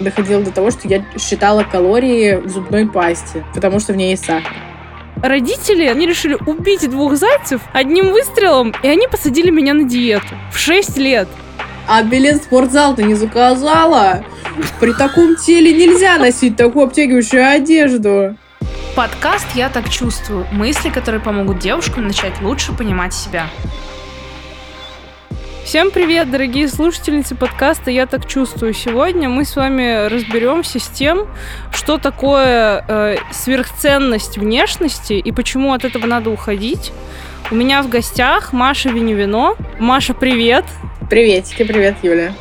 Доходило до того, что я считала калории в зубной пасте, потому что в ней есть сахар. Родители, они решили убить двух зайцев одним выстрелом, и они посадили меня на диету в 6 лет. А билет в спортзал ты не заказала? При таком теле нельзя носить такую обтягивающую одежду. Подкаст «Я так чувствую». Мысли, которые помогут девушкам начать лучше понимать себя. Всем привет, дорогие слушательницы подкаста «Я так чувствую». Сегодня мы с вами разберемся с тем, что такое э, сверхценность внешности и почему от этого надо уходить. У меня в гостях Маша Виневино. Маша, привет! Приветики, привет, Юля.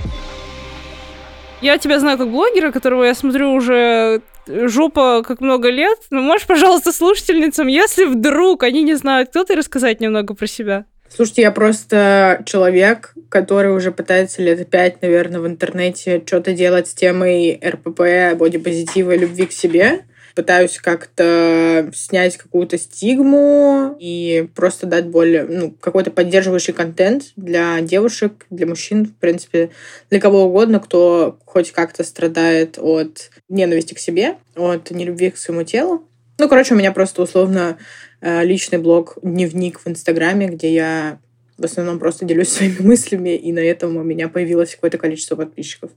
Я тебя знаю как блогера, которого я смотрю уже жопа как много лет. Ну, можешь, пожалуйста, слушательницам, если вдруг они не знают, кто ты, рассказать немного про себя? Слушайте, я просто человек, который уже пытается лет пять, наверное, в интернете что-то делать с темой РПП, бодипозитива и любви к себе. Пытаюсь как-то снять какую-то стигму и просто дать более, ну, какой-то поддерживающий контент для девушек, для мужчин, в принципе, для кого угодно, кто хоть как-то страдает от ненависти к себе, от нелюбви к своему телу. Ну, короче, у меня просто условно личный блог, дневник в Инстаграме, где я в основном просто делюсь своими мыслями, и на этом у меня появилось какое-то количество подписчиков.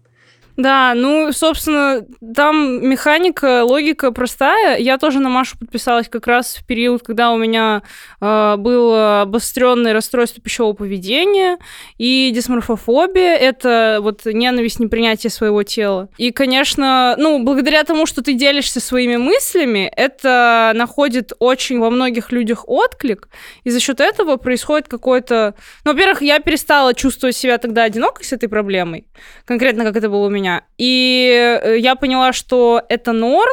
Да, ну, собственно, там механика, логика простая. Я тоже на Машу подписалась как раз в период, когда у меня э, было обостренное расстройство пищевого поведения и дисморфофобия. Это вот ненависть, непринятие своего тела. И, конечно, ну, благодаря тому, что ты делишься своими мыслями, это находит очень во многих людях отклик, и за счет этого происходит какой-то... Ну, во-первых, я перестала чувствовать себя тогда одинокой с этой проблемой, конкретно как это было у меня, меня. И э, я поняла, что это норм,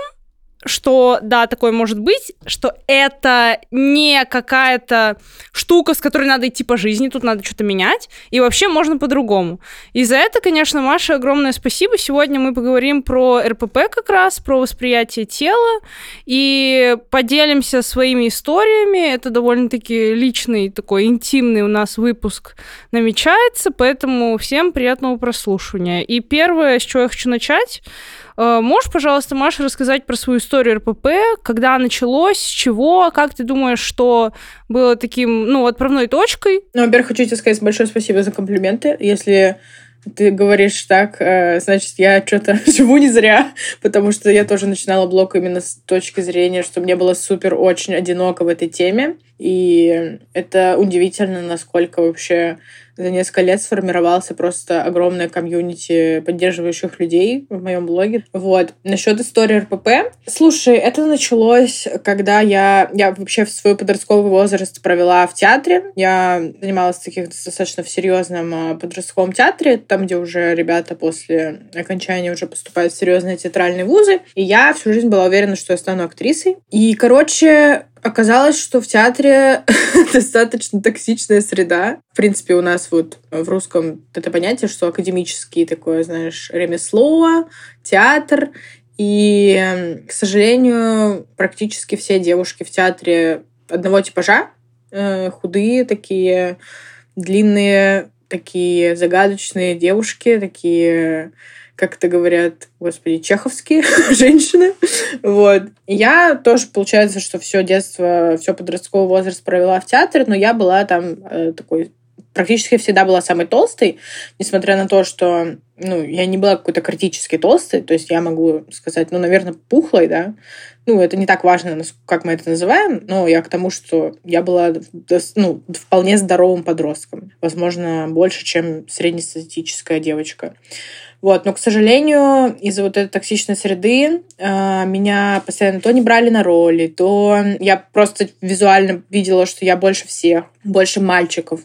что да, такое может быть, что это не какая-то штука, с которой надо идти по жизни, тут надо что-то менять, и вообще можно по-другому. И за это, конечно, Маша, огромное спасибо. Сегодня мы поговорим про РПП как раз, про восприятие тела, и поделимся своими историями. Это довольно-таки личный, такой интимный у нас выпуск намечается, поэтому всем приятного прослушивания. И первое, с чего я хочу начать, можешь, пожалуйста, Маша, рассказать про свою историю РПП, когда началось, с чего, как ты думаешь, что было таким, ну, отправной точкой? Ну, во-первых, хочу тебе сказать большое спасибо за комплименты. Если ты говоришь так, э, значит, я что-то живу не зря, потому что я тоже начинала блог именно с точки зрения, что мне было супер очень одиноко в этой теме. И это удивительно, насколько вообще за несколько лет сформировался просто огромное комьюнити поддерживающих людей в моем блоге. Вот. Насчет истории РПП. Слушай, это началось, когда я, я вообще в свой подростковый возраст провела в театре. Я занималась в таких достаточно в серьезном а, подростковом театре, там, где уже ребята после окончания уже поступают в серьезные театральные вузы. И я всю жизнь была уверена, что я стану актрисой. И, короче, Оказалось, что в театре достаточно токсичная среда. В принципе, у нас вот в русском это понятие, что академический такое, знаешь, ремесло, театр. И, к сожалению, практически все девушки в театре одного типажа, э, худые такие, длинные, такие загадочные девушки, такие как это говорят, господи, чеховские женщины. Вот. Я тоже, получается, что все детство, все подростковый возраст провела в театре, но я была там э, такой практически всегда была самой толстой, несмотря на то, что ну, я не была какой-то критически толстой, то есть я могу сказать, ну, наверное, пухлой, да, ну, это не так важно, как мы это называем, но я к тому, что я была ну, вполне здоровым подростком, возможно, больше, чем среднестатистическая девочка. Вот, но, к сожалению, из-за вот этой токсичной среды э, меня постоянно то не брали на роли, то я просто визуально видела, что я больше всех, больше мальчиков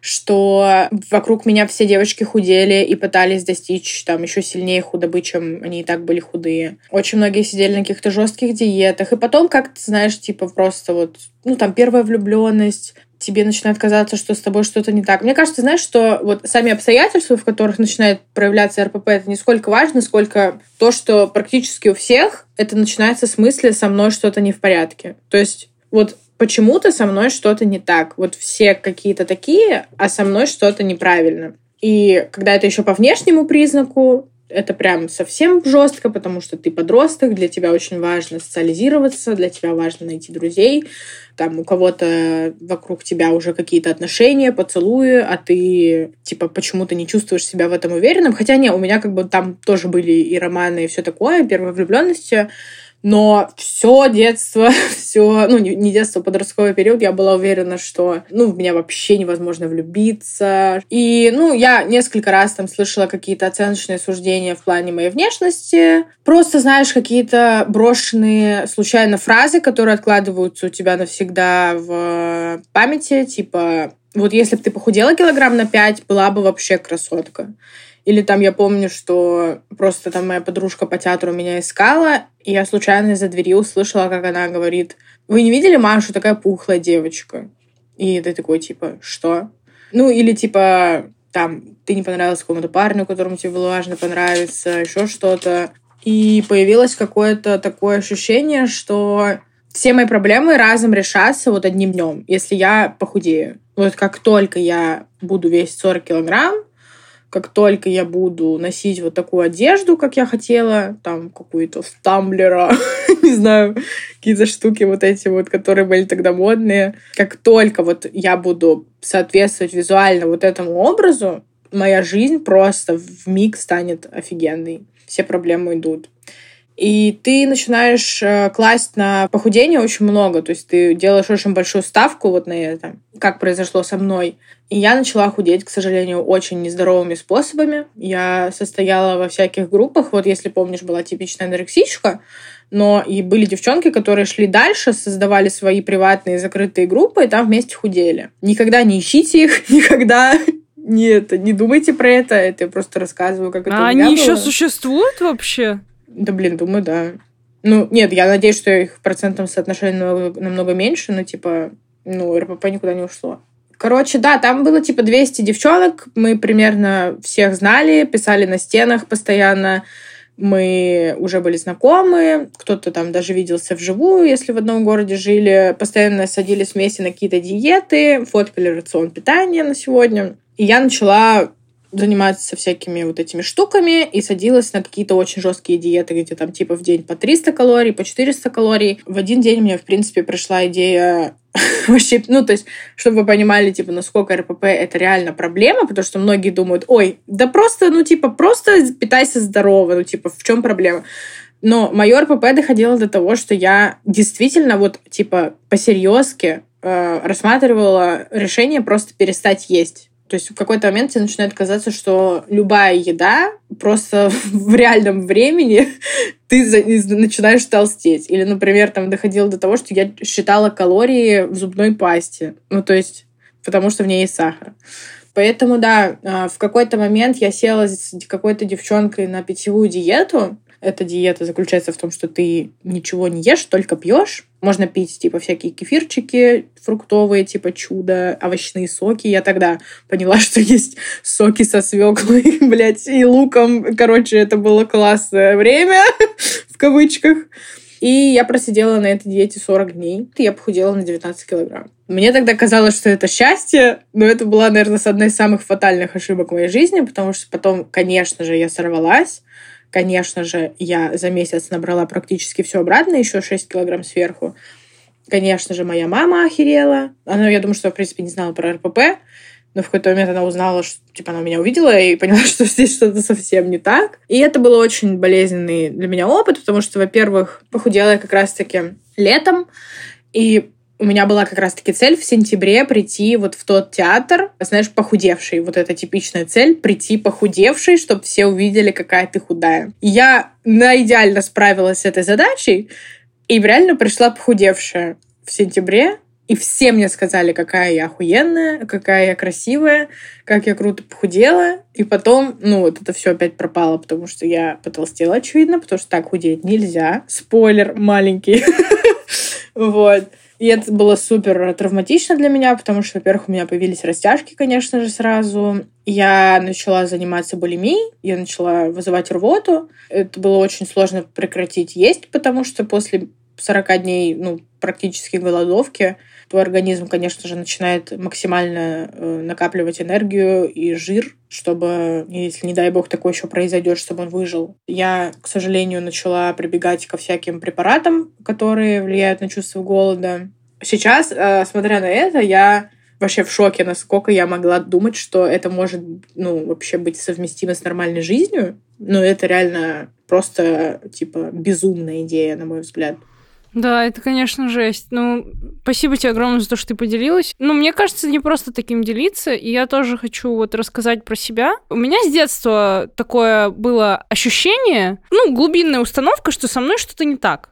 что вокруг меня все девочки худели и пытались достичь там еще сильнее худобы, чем они и так были худые. Очень многие сидели на каких-то жестких диетах. И потом как-то, знаешь, типа просто вот, ну там первая влюбленность, тебе начинает казаться, что с тобой что-то не так. Мне кажется, знаешь, что вот сами обстоятельства, в которых начинает проявляться РПП, это не сколько важно, сколько то, что практически у всех это начинается с мысли «со мной что-то не в порядке». То есть вот почему-то со мной что-то не так. Вот все какие-то такие, а со мной что-то неправильно. И когда это еще по внешнему признаку, это прям совсем жестко, потому что ты подросток, для тебя очень важно социализироваться, для тебя важно найти друзей, там у кого-то вокруг тебя уже какие-то отношения, поцелуи, а ты типа почему-то не чувствуешь себя в этом уверенным. Хотя не, у меня как бы там тоже были и романы, и все такое, первой влюбленности. Но все детство, все, ну, не детство, подростковый период, я была уверена, что, ну, в меня вообще невозможно влюбиться. И, ну, я несколько раз там слышала какие-то оценочные суждения в плане моей внешности. Просто, знаешь, какие-то брошенные случайно фразы, которые откладываются у тебя навсегда в памяти, типа, вот если бы ты похудела килограмм на 5, была бы вообще красотка. Или там я помню, что просто там моя подружка по театру меня искала, и я случайно из-за двери услышала, как она говорит, «Вы не видели Машу? Такая пухлая девочка». И ты такой, типа, что? Ну, или типа, там, ты не понравился какому-то парню, которому тебе было важно понравиться, еще что-то. И появилось какое-то такое ощущение, что все мои проблемы разом решатся вот одним днем, если я похудею. Вот как только я буду весить 40 килограмм, как только я буду носить вот такую одежду, как я хотела, там какую-то с тамблера, не знаю, какие-то штуки вот эти вот, которые были тогда модные, как только вот я буду соответствовать визуально вот этому образу, моя жизнь просто в миг станет офигенной. Все проблемы идут. И ты начинаешь э, класть на похудение очень много. То есть ты делаешь очень большую ставку вот на это, как произошло со мной. И я начала худеть, к сожалению, очень нездоровыми способами. Я состояла во всяких группах. Вот, если помнишь, была типичная анорексичка. Но и были девчонки, которые шли дальше, создавали свои приватные закрытые группы, и там вместе худели. Никогда не ищите их, никогда не, это, не думайте про это. Это я просто рассказываю, как это А они было. еще существуют вообще? Да, блин, думаю, да. Ну, нет, я надеюсь, что их в процентном намного, намного меньше, но, типа, ну, РПП никуда не ушло. Короче, да, там было типа 200 девчонок, мы примерно всех знали, писали на стенах постоянно, мы уже были знакомы, кто-то там даже виделся вживую, если в одном городе жили, постоянно садились вместе на какие-то диеты, фоткали рацион питания на сегодня. И я начала заниматься всякими вот этими штуками и садилась на какие-то очень жесткие диеты, где там типа в день по 300 калорий, по 400 калорий. В один день мне, в принципе, пришла идея вообще, ну, то есть, чтобы вы понимали, типа, насколько РПП это реально проблема, потому что многие думают, ой, да просто, ну, типа, просто питайся здорово, ну, типа, в чем проблема? Но мое РПП доходило до того, что я действительно вот, типа, по-серьезки э, рассматривала решение просто перестать есть. То есть в какой-то момент тебе начинает казаться, что любая еда просто в реальном времени ты начинаешь толстеть. Или, например, там доходило до того, что я считала калории в зубной пасте. Ну, то есть, потому что в ней есть сахар. Поэтому, да, а, в какой-то момент я села с какой-то девчонкой на питьевую диету, эта диета заключается в том, что ты ничего не ешь, только пьешь. Можно пить, типа, всякие кефирчики фруктовые, типа чудо, овощные соки. Я тогда поняла, что есть соки со свеклой, блядь, и луком. Короче, это было классное время, в кавычках. И я просидела на этой диете 40 дней. И я похудела на 19 килограмм. Мне тогда казалось, что это счастье, но это была, наверное, с одной из самых фатальных ошибок в моей жизни, потому что потом, конечно же, я сорвалась. Конечно же, я за месяц набрала практически все обратно, еще 6 килограмм сверху. Конечно же, моя мама охерела. Она, я думаю, что, в принципе, не знала про РПП. Но в какой-то момент она узнала, что типа она меня увидела и поняла, что здесь что-то совсем не так. И это был очень болезненный для меня опыт, потому что, во-первых, похудела я как раз-таки летом, и у меня была как раз-таки цель в сентябре прийти вот в тот театр, знаешь, похудевший. Вот эта типичная цель — прийти похудевший, чтобы все увидели, какая ты худая. Я на идеально справилась с этой задачей, и реально пришла похудевшая в сентябре, и все мне сказали, какая я охуенная, какая я красивая, как я круто похудела. И потом, ну, вот это все опять пропало, потому что я потолстела, очевидно, потому что так худеть нельзя. Спойлер маленький. Вот. И это было супер травматично для меня, потому что, во-первых, у меня появились растяжки, конечно же, сразу. Я начала заниматься булимией, я начала вызывать рвоту. Это было очень сложно прекратить есть, потому что после 40 дней, ну, практически голодовки, твой организм, конечно же, начинает максимально э, накапливать энергию и жир, чтобы, если, не дай бог, такое еще произойдет, чтобы он выжил. Я, к сожалению, начала прибегать ко всяким препаратам, которые влияют на чувство голода. Сейчас, э, смотря на это, я вообще в шоке, насколько я могла думать, что это может, ну, вообще быть совместимо с нормальной жизнью. Но это реально просто, типа, безумная идея, на мой взгляд. Да, это, конечно, жесть. Ну, спасибо тебе огромное за то, что ты поделилась. Ну, мне кажется, не просто таким делиться, и я тоже хочу вот рассказать про себя. У меня с детства такое было ощущение, ну, глубинная установка, что со мной что-то не так.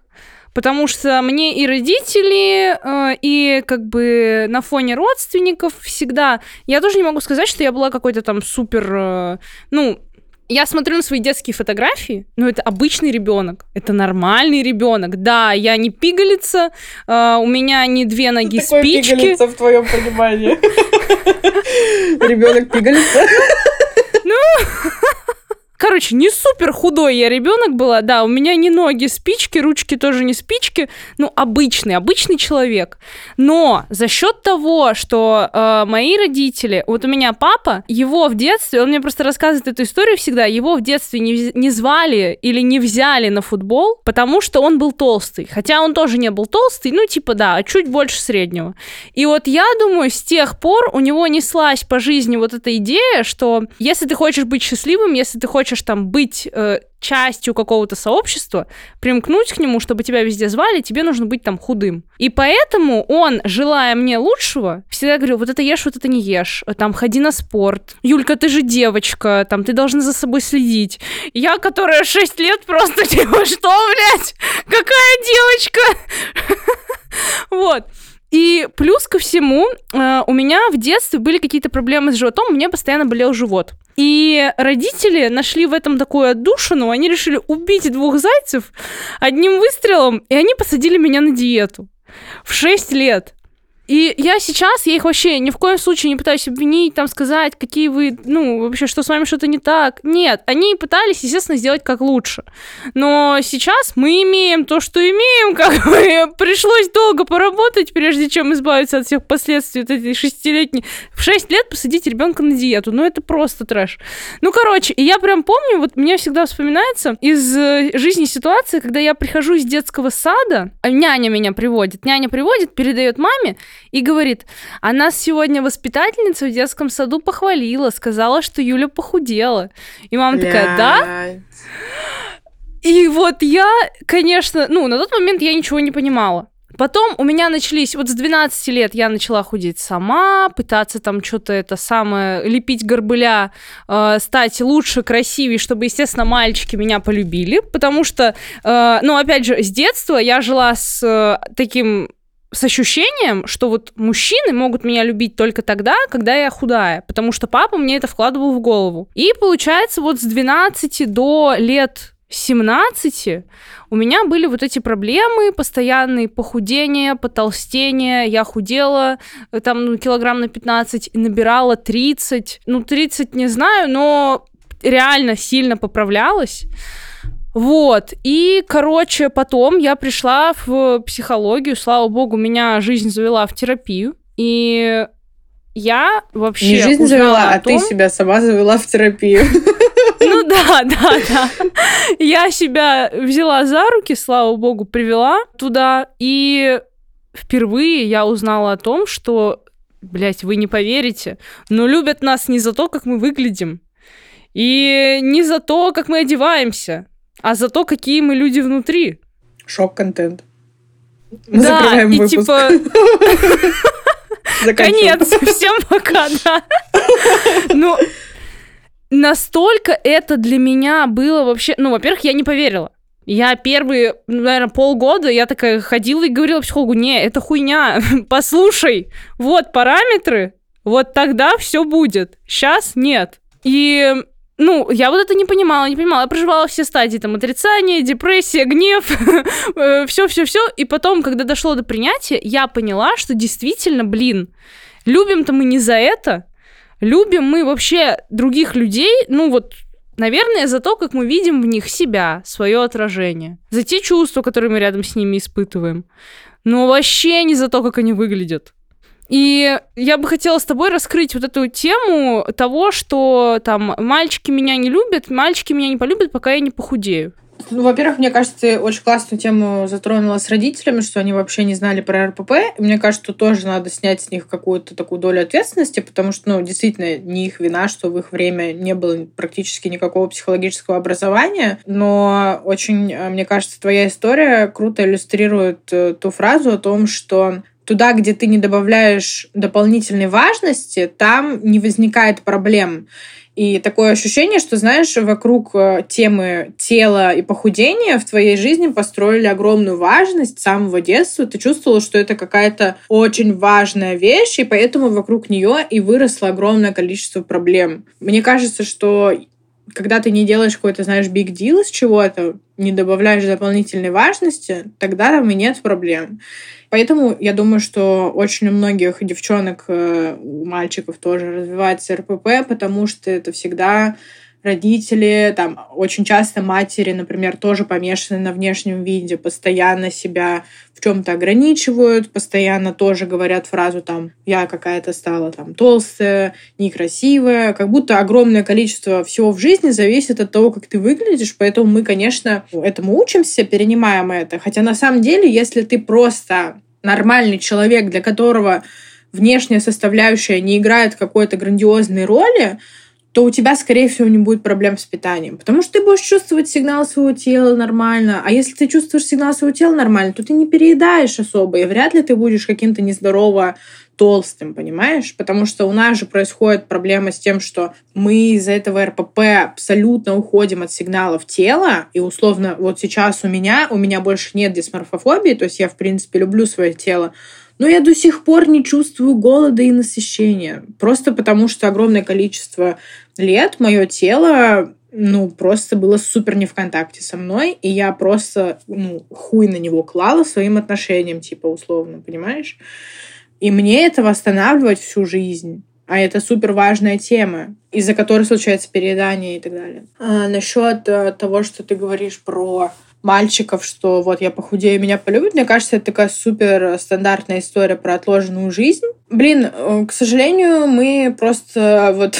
Потому что мне и родители, э, и как бы на фоне родственников всегда... Я тоже не могу сказать, что я была какой-то там супер... Э, ну, я смотрю на свои детские фотографии, ну, это обычный ребенок, это нормальный ребенок. Да, я не пигалица, э, у меня не две ноги Такое спички. пигалица в твоем понимании? Ребенок пигалица? Ну, Короче, не супер худой я ребенок была, да, у меня не ноги спички, ручки тоже не спички, ну, обычный, обычный человек. Но за счет того, что э, мои родители, вот у меня папа, его в детстве, он мне просто рассказывает эту историю всегда, его в детстве не, не звали или не взяли на футбол, потому что он был толстый. Хотя он тоже не был толстый, ну, типа, да, а чуть больше среднего. И вот я думаю, с тех пор у него неслась по жизни вот эта идея, что если ты хочешь быть счастливым, если ты хочешь хочешь там быть э, частью какого-то сообщества, примкнуть к нему, чтобы тебя везде звали, тебе нужно быть там худым. И поэтому он, желая мне лучшего, всегда говорил, вот это ешь, вот это не ешь, там, ходи на спорт. Юлька, ты же девочка, там, ты должна за собой следить. Я, которая 6 лет, просто типа, что, блядь, какая девочка? Вот. И плюс ко всему, э, у меня в детстве были какие-то проблемы с животом, меня постоянно болел живот. И родители нашли в этом такую отдушину, они решили убить двух зайцев одним выстрелом, и они посадили меня на диету в 6 лет. И я сейчас, я их вообще ни в коем случае не пытаюсь обвинить, там сказать, какие вы, ну, вообще, что с вами что-то не так. Нет, они пытались, естественно, сделать как лучше. Но сейчас мы имеем то, что имеем, как бы пришлось долго поработать, прежде чем избавиться от всех последствий вот этой шестилетней. В шесть лет посадить ребенка на диету, ну это просто трэш. Ну, короче, и я прям помню, вот мне всегда вспоминается из э, жизни ситуация, когда я прихожу из детского сада, а няня меня приводит, няня приводит, передает маме, и говорит, а нас сегодня воспитательница в детском саду похвалила, сказала, что Юля похудела. И мама Блядь. такая, да? И вот я, конечно, ну, на тот момент я ничего не понимала. Потом у меня начались, вот с 12 лет я начала худеть сама, пытаться там что-то это самое, лепить горбыля, э, стать лучше, красивее, чтобы, естественно, мальчики меня полюбили, потому что, э, ну, опять же, с детства я жила с э, таким с ощущением, что вот мужчины могут меня любить только тогда, когда я худая, потому что папа мне это вкладывал в голову. И получается вот с 12 до лет 17 у меня были вот эти проблемы, постоянные похудения, потолстения, я худела э, там ну, килограмм на 15 и набирала 30, ну 30 не знаю, но реально сильно поправлялась. Вот. И, короче, потом я пришла в психологию. Слава богу, меня жизнь завела в терапию. И я вообще... Не жизнь завела, а том... ты себя сама завела в терапию. Ну да, да, да. Я себя взяла за руки, слава богу, привела туда. И впервые я узнала о том, что, блядь, вы не поверите, но любят нас не за то, как мы выглядим. И не за то, как мы одеваемся а за то, какие мы люди внутри. Шок-контент. Да, Закрываем и выпуск. типа... Конец. Всем пока, да. Ну, настолько это для меня было вообще... Ну, во-первых, я не поверила. Я первые, наверное, полгода я такая ходила и говорила психологу, не, это хуйня, послушай, вот параметры, вот тогда все будет, сейчас нет. И ну, я вот это не понимала, не понимала. Я проживала все стадии, там, отрицание, депрессия, гнев, все-все-все. И потом, когда дошло до принятия, я поняла, что действительно, блин, любим-то мы не за это. Любим мы вообще других людей, ну вот, Наверное, за то, как мы видим в них себя, свое отражение. За те чувства, которые мы рядом с ними испытываем. Но вообще не за то, как они выглядят. И я бы хотела с тобой раскрыть вот эту тему того, что там мальчики меня не любят, мальчики меня не полюбят, пока я не похудею. Ну, во-первых, мне кажется, ты очень классную тему затронула с родителями, что они вообще не знали про РПП. Мне кажется, что тоже надо снять с них какую-то такую долю ответственности, потому что, ну, действительно, не их вина, что в их время не было практически никакого психологического образования. Но очень, э, мне кажется, твоя история круто иллюстрирует э, ту фразу о том, что туда, где ты не добавляешь дополнительной важности, там не возникает проблем. И такое ощущение, что, знаешь, вокруг э, темы тела и похудения в твоей жизни построили огромную важность с самого детства. Ты чувствовала, что это какая-то очень важная вещь, и поэтому вокруг нее и выросло огромное количество проблем. Мне кажется, что когда ты не делаешь какой-то, знаешь, big deal из чего-то, не добавляешь дополнительной важности, тогда там и нет проблем. Поэтому я думаю, что очень у многих девчонок, э, у мальчиков тоже развивается РПП, потому что это всегда родители, там очень часто матери, например, тоже помешаны на внешнем виде, постоянно себя в чем-то ограничивают, постоянно тоже говорят фразу там «я какая-то стала там толстая, некрасивая», как будто огромное количество всего в жизни зависит от того, как ты выглядишь, поэтому мы, конечно, этому учимся, перенимаем это, хотя на самом деле, если ты просто нормальный человек, для которого внешняя составляющая не играет какой-то грандиозной роли, то у тебя, скорее всего, не будет проблем с питанием. Потому что ты будешь чувствовать сигнал своего тела нормально. А если ты чувствуешь сигнал своего тела нормально, то ты не переедаешь особо. И вряд ли ты будешь каким-то нездорово толстым, понимаешь? Потому что у нас же происходит проблема с тем, что мы из-за этого РПП абсолютно уходим от сигналов тела, и условно вот сейчас у меня, у меня больше нет дисморфофобии, то есть я, в принципе, люблю свое тело, но я до сих пор не чувствую голода и насыщения. Просто потому, что огромное количество лет мое тело ну, просто было супер не в контакте со мной, и я просто, ну, хуй на него клала своим отношением, типа, условно, понимаешь? И мне это восстанавливать всю жизнь. А это супер важная тема, из-за которой случается переедание и так далее. А, насчет а, того, что ты говоришь про мальчиков, что вот я похудею, меня полюбят. Мне кажется, это такая супер стандартная история про отложенную жизнь. Блин, э, к сожалению, мы просто вот...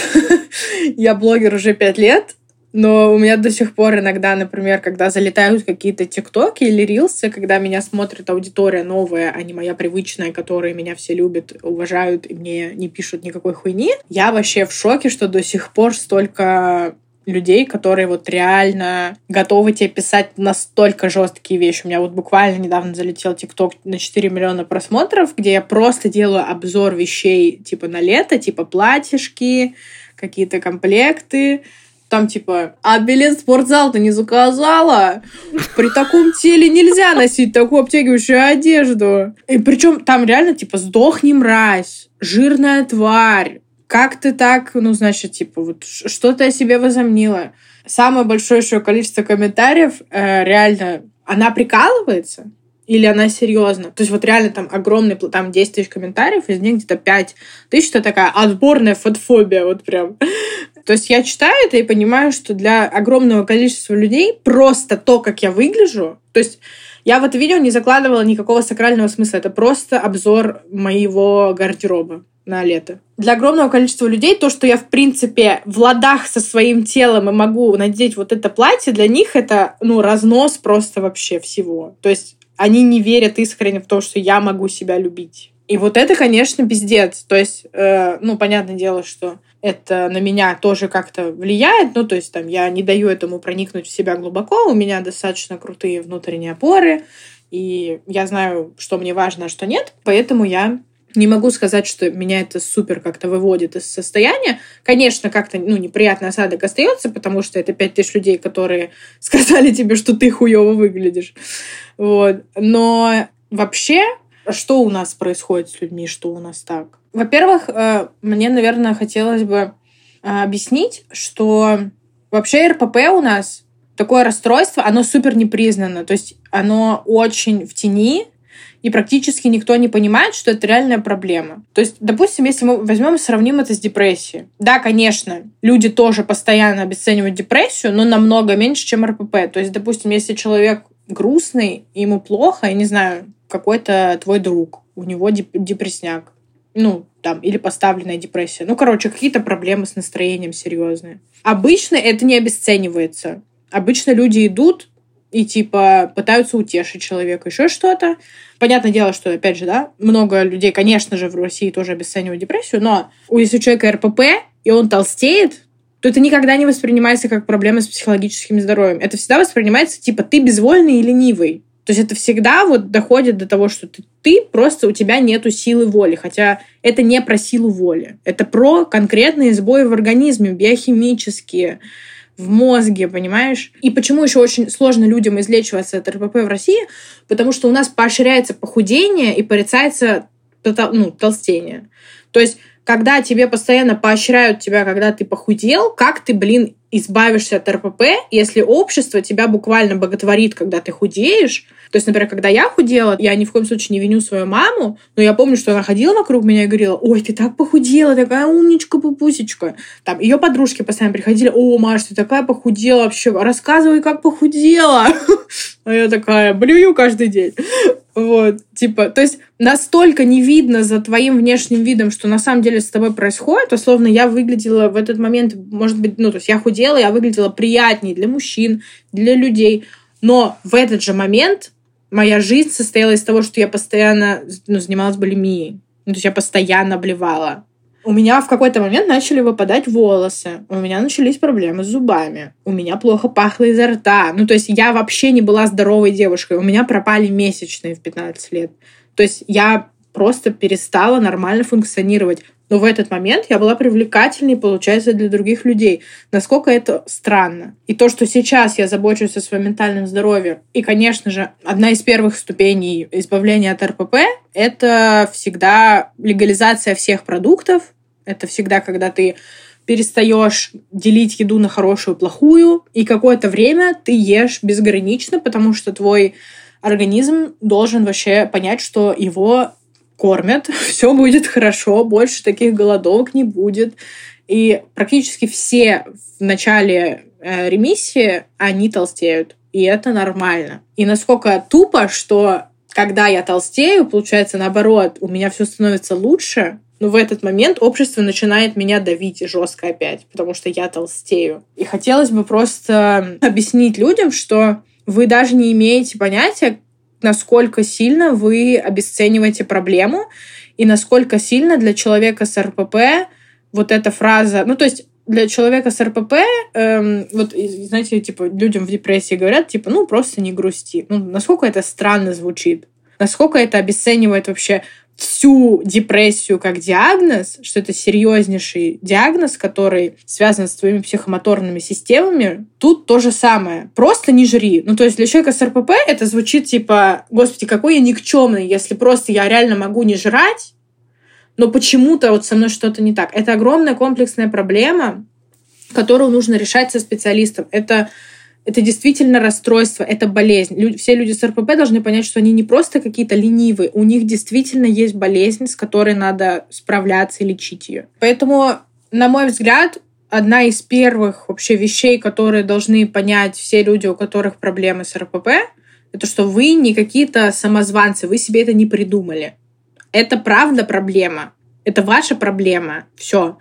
я блогер уже пять лет, но у меня до сих пор иногда, например, когда залетают какие-то тиктоки или рилсы, когда меня смотрит аудитория новая, а не моя привычная, которая меня все любят, уважают и мне не пишут никакой хуйни, я вообще в шоке, что до сих пор столько людей, которые вот реально готовы тебе писать настолько жесткие вещи. У меня вот буквально недавно залетел ТикТок на 4 миллиона просмотров, где я просто делаю обзор вещей типа на лето, типа платьишки, какие-то комплекты. Там типа, а билет в спортзал ты не заказала? При таком теле нельзя носить такую обтягивающую одежду. И причем там реально типа сдохни мразь, жирная тварь, как ты так, ну, значит, типа, вот что ты о себе возомнила? Самое большое еще количество комментариев, э, реально, она прикалывается? Или она серьезно? То есть вот реально там огромный, там 10 тысяч комментариев, из них где-то 5 тысяч, это такая отборная фотофобия, вот прям. То есть я читаю это и понимаю, что для огромного количества людей просто то, как я выгляжу, то есть я в это видео не закладывала никакого сакрального смысла, это просто обзор моего гардероба на лето. Для огромного количества людей то, что я, в принципе, в ладах со своим телом и могу надеть вот это платье, для них это, ну, разнос просто вообще всего. То есть они не верят искренне в то, что я могу себя любить. И вот это, конечно, пиздец. То есть, э, ну, понятное дело, что это на меня тоже как-то влияет. Ну, то есть, там, я не даю этому проникнуть в себя глубоко. У меня достаточно крутые внутренние опоры. И я знаю, что мне важно, а что нет. Поэтому я не могу сказать, что меня это супер как-то выводит из состояния. Конечно, как-то ну, неприятный осадок остается, потому что это пять тысяч людей, которые сказали тебе, что ты хуево выглядишь. Вот. Но вообще, что у нас происходит с людьми, что у нас так? Во-первых, э, мне, наверное, хотелось бы э, объяснить, что вообще РПП у нас такое расстройство, оно супер непризнано. То есть оно очень в тени, и практически никто не понимает, что это реальная проблема. То есть, допустим, если мы возьмем и сравним это с депрессией. Да, конечно, люди тоже постоянно обесценивают депрессию, но намного меньше, чем РПП. То есть, допустим, если человек грустный, ему плохо, я не знаю, какой-то твой друг, у него депрессняк, ну, там, или поставленная депрессия. Ну, короче, какие-то проблемы с настроением серьезные. Обычно это не обесценивается. Обычно люди идут и, типа, пытаются утешить человека, еще что-то. Понятное дело, что, опять же, да, много людей, конечно же, в России тоже обесценивают депрессию, но если у человека РПП, и он толстеет, то это никогда не воспринимается как проблема с психологическим здоровьем. Это всегда воспринимается, типа, ты безвольный и ленивый. То есть это всегда вот доходит до того, что ты, ты просто у тебя нету силы воли, хотя это не про силу воли, это про конкретные сбои в организме, биохимические, в мозге, понимаешь? И почему еще очень сложно людям излечиваться от РПП в России? Потому что у нас поощряется похудение и порицается ну, толстение. То есть когда тебе постоянно поощряют тебя, когда ты похудел, как ты, блин, избавишься от РПП, если общество тебя буквально боготворит, когда ты худеешь, то есть, например, когда я худела, я ни в коем случае не виню свою маму, но я помню, что она ходила вокруг меня и говорила, ой, ты так похудела, такая умничка, пупусечка. Там ее подружки постоянно приходили, о, Маш, ты такая похудела вообще, рассказывай, как похудела. А я такая, блюю каждый день. Вот, типа, то есть настолько не видно за твоим внешним видом, что на самом деле с тобой происходит. Условно, я выглядела в этот момент, может быть, ну, то есть я худела, я выглядела приятнее для мужчин, для людей. Но в этот же момент моя жизнь состояла из того, что я постоянно ну, занималась булимией. Ну, то есть я постоянно обливала. У меня в какой-то момент начали выпадать волосы. У меня начались проблемы с зубами. У меня плохо пахло изо рта. Ну, то есть я вообще не была здоровой девушкой. У меня пропали месячные в 15 лет. То есть я просто перестала нормально функционировать. Но в этот момент я была привлекательней, получается, для других людей. Насколько это странно. И то, что сейчас я забочусь о своем ментальном здоровье, и, конечно же, одна из первых ступеней избавления от РПП — это всегда легализация всех продуктов. Это всегда, когда ты перестаешь делить еду на хорошую и плохую, и какое-то время ты ешь безгранично, потому что твой организм должен вообще понять, что его кормят, все будет хорошо, больше таких голодовок не будет. И практически все в начале э, ремиссии, они толстеют. И это нормально. И насколько тупо, что когда я толстею, получается наоборот, у меня все становится лучше, но в этот момент общество начинает меня давить жестко опять, потому что я толстею. И хотелось бы просто объяснить людям, что вы даже не имеете понятия, насколько сильно вы обесцениваете проблему и насколько сильно для человека с РПП вот эта фраза, ну то есть для человека с РПП, эм, вот, знаете, типа, людям в депрессии говорят, типа, ну, просто не грусти. Ну, насколько это странно звучит? Насколько это обесценивает вообще всю депрессию как диагноз, что это серьезнейший диагноз, который связан с твоими психомоторными системами, тут то же самое. Просто не жри. Ну, то есть для человека с РПП это звучит типа, господи, какой я никчемный, если просто я реально могу не жрать, но почему-то вот со мной что-то не так. Это огромная комплексная проблема, которую нужно решать со специалистом. Это это действительно расстройство, это болезнь. Люди, все люди с РПП должны понять, что они не просто какие-то ленивые, у них действительно есть болезнь, с которой надо справляться и лечить ее. Поэтому, на мой взгляд, одна из первых вообще вещей, которые должны понять все люди, у которых проблемы с РПП, это что вы не какие-то самозванцы, вы себе это не придумали. Это правда проблема. Это ваша проблема. Все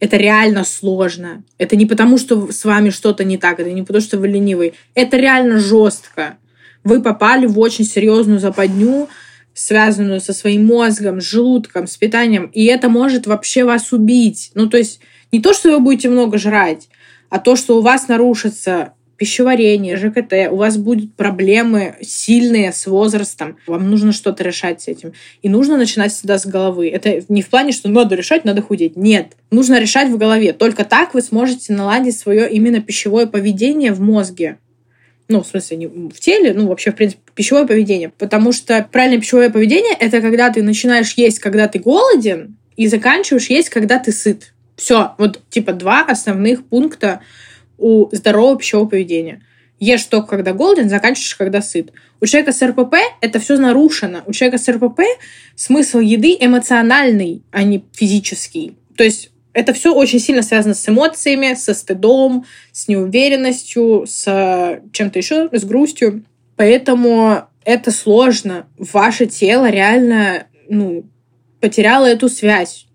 это реально сложно. Это не потому, что с вами что-то не так, это не потому, что вы ленивый. Это реально жестко. Вы попали в очень серьезную западню, связанную со своим мозгом, с желудком, с питанием, и это может вообще вас убить. Ну, то есть не то, что вы будете много жрать, а то, что у вас нарушится пищеварение, ЖКТ, у вас будут проблемы сильные с возрастом, вам нужно что-то решать с этим. И нужно начинать всегда с головы. Это не в плане, что надо решать, надо худеть. Нет. Нужно решать в голове. Только так вы сможете наладить свое именно пищевое поведение в мозге. Ну, в смысле, не в теле, ну, вообще, в принципе, пищевое поведение. Потому что правильное пищевое поведение — это когда ты начинаешь есть, когда ты голоден, и заканчиваешь есть, когда ты сыт. Все, вот типа два основных пункта у здорового пищевого поведения. ешь только когда голоден, заканчиваешь когда сыт. У человека с РПП это все нарушено. У человека с РПП смысл еды эмоциональный, а не физический. То есть это все очень сильно связано с эмоциями, со стыдом, с неуверенностью, с чем-то еще, с грустью. Поэтому это сложно. Ваше тело реально ну, потеряло эту связь.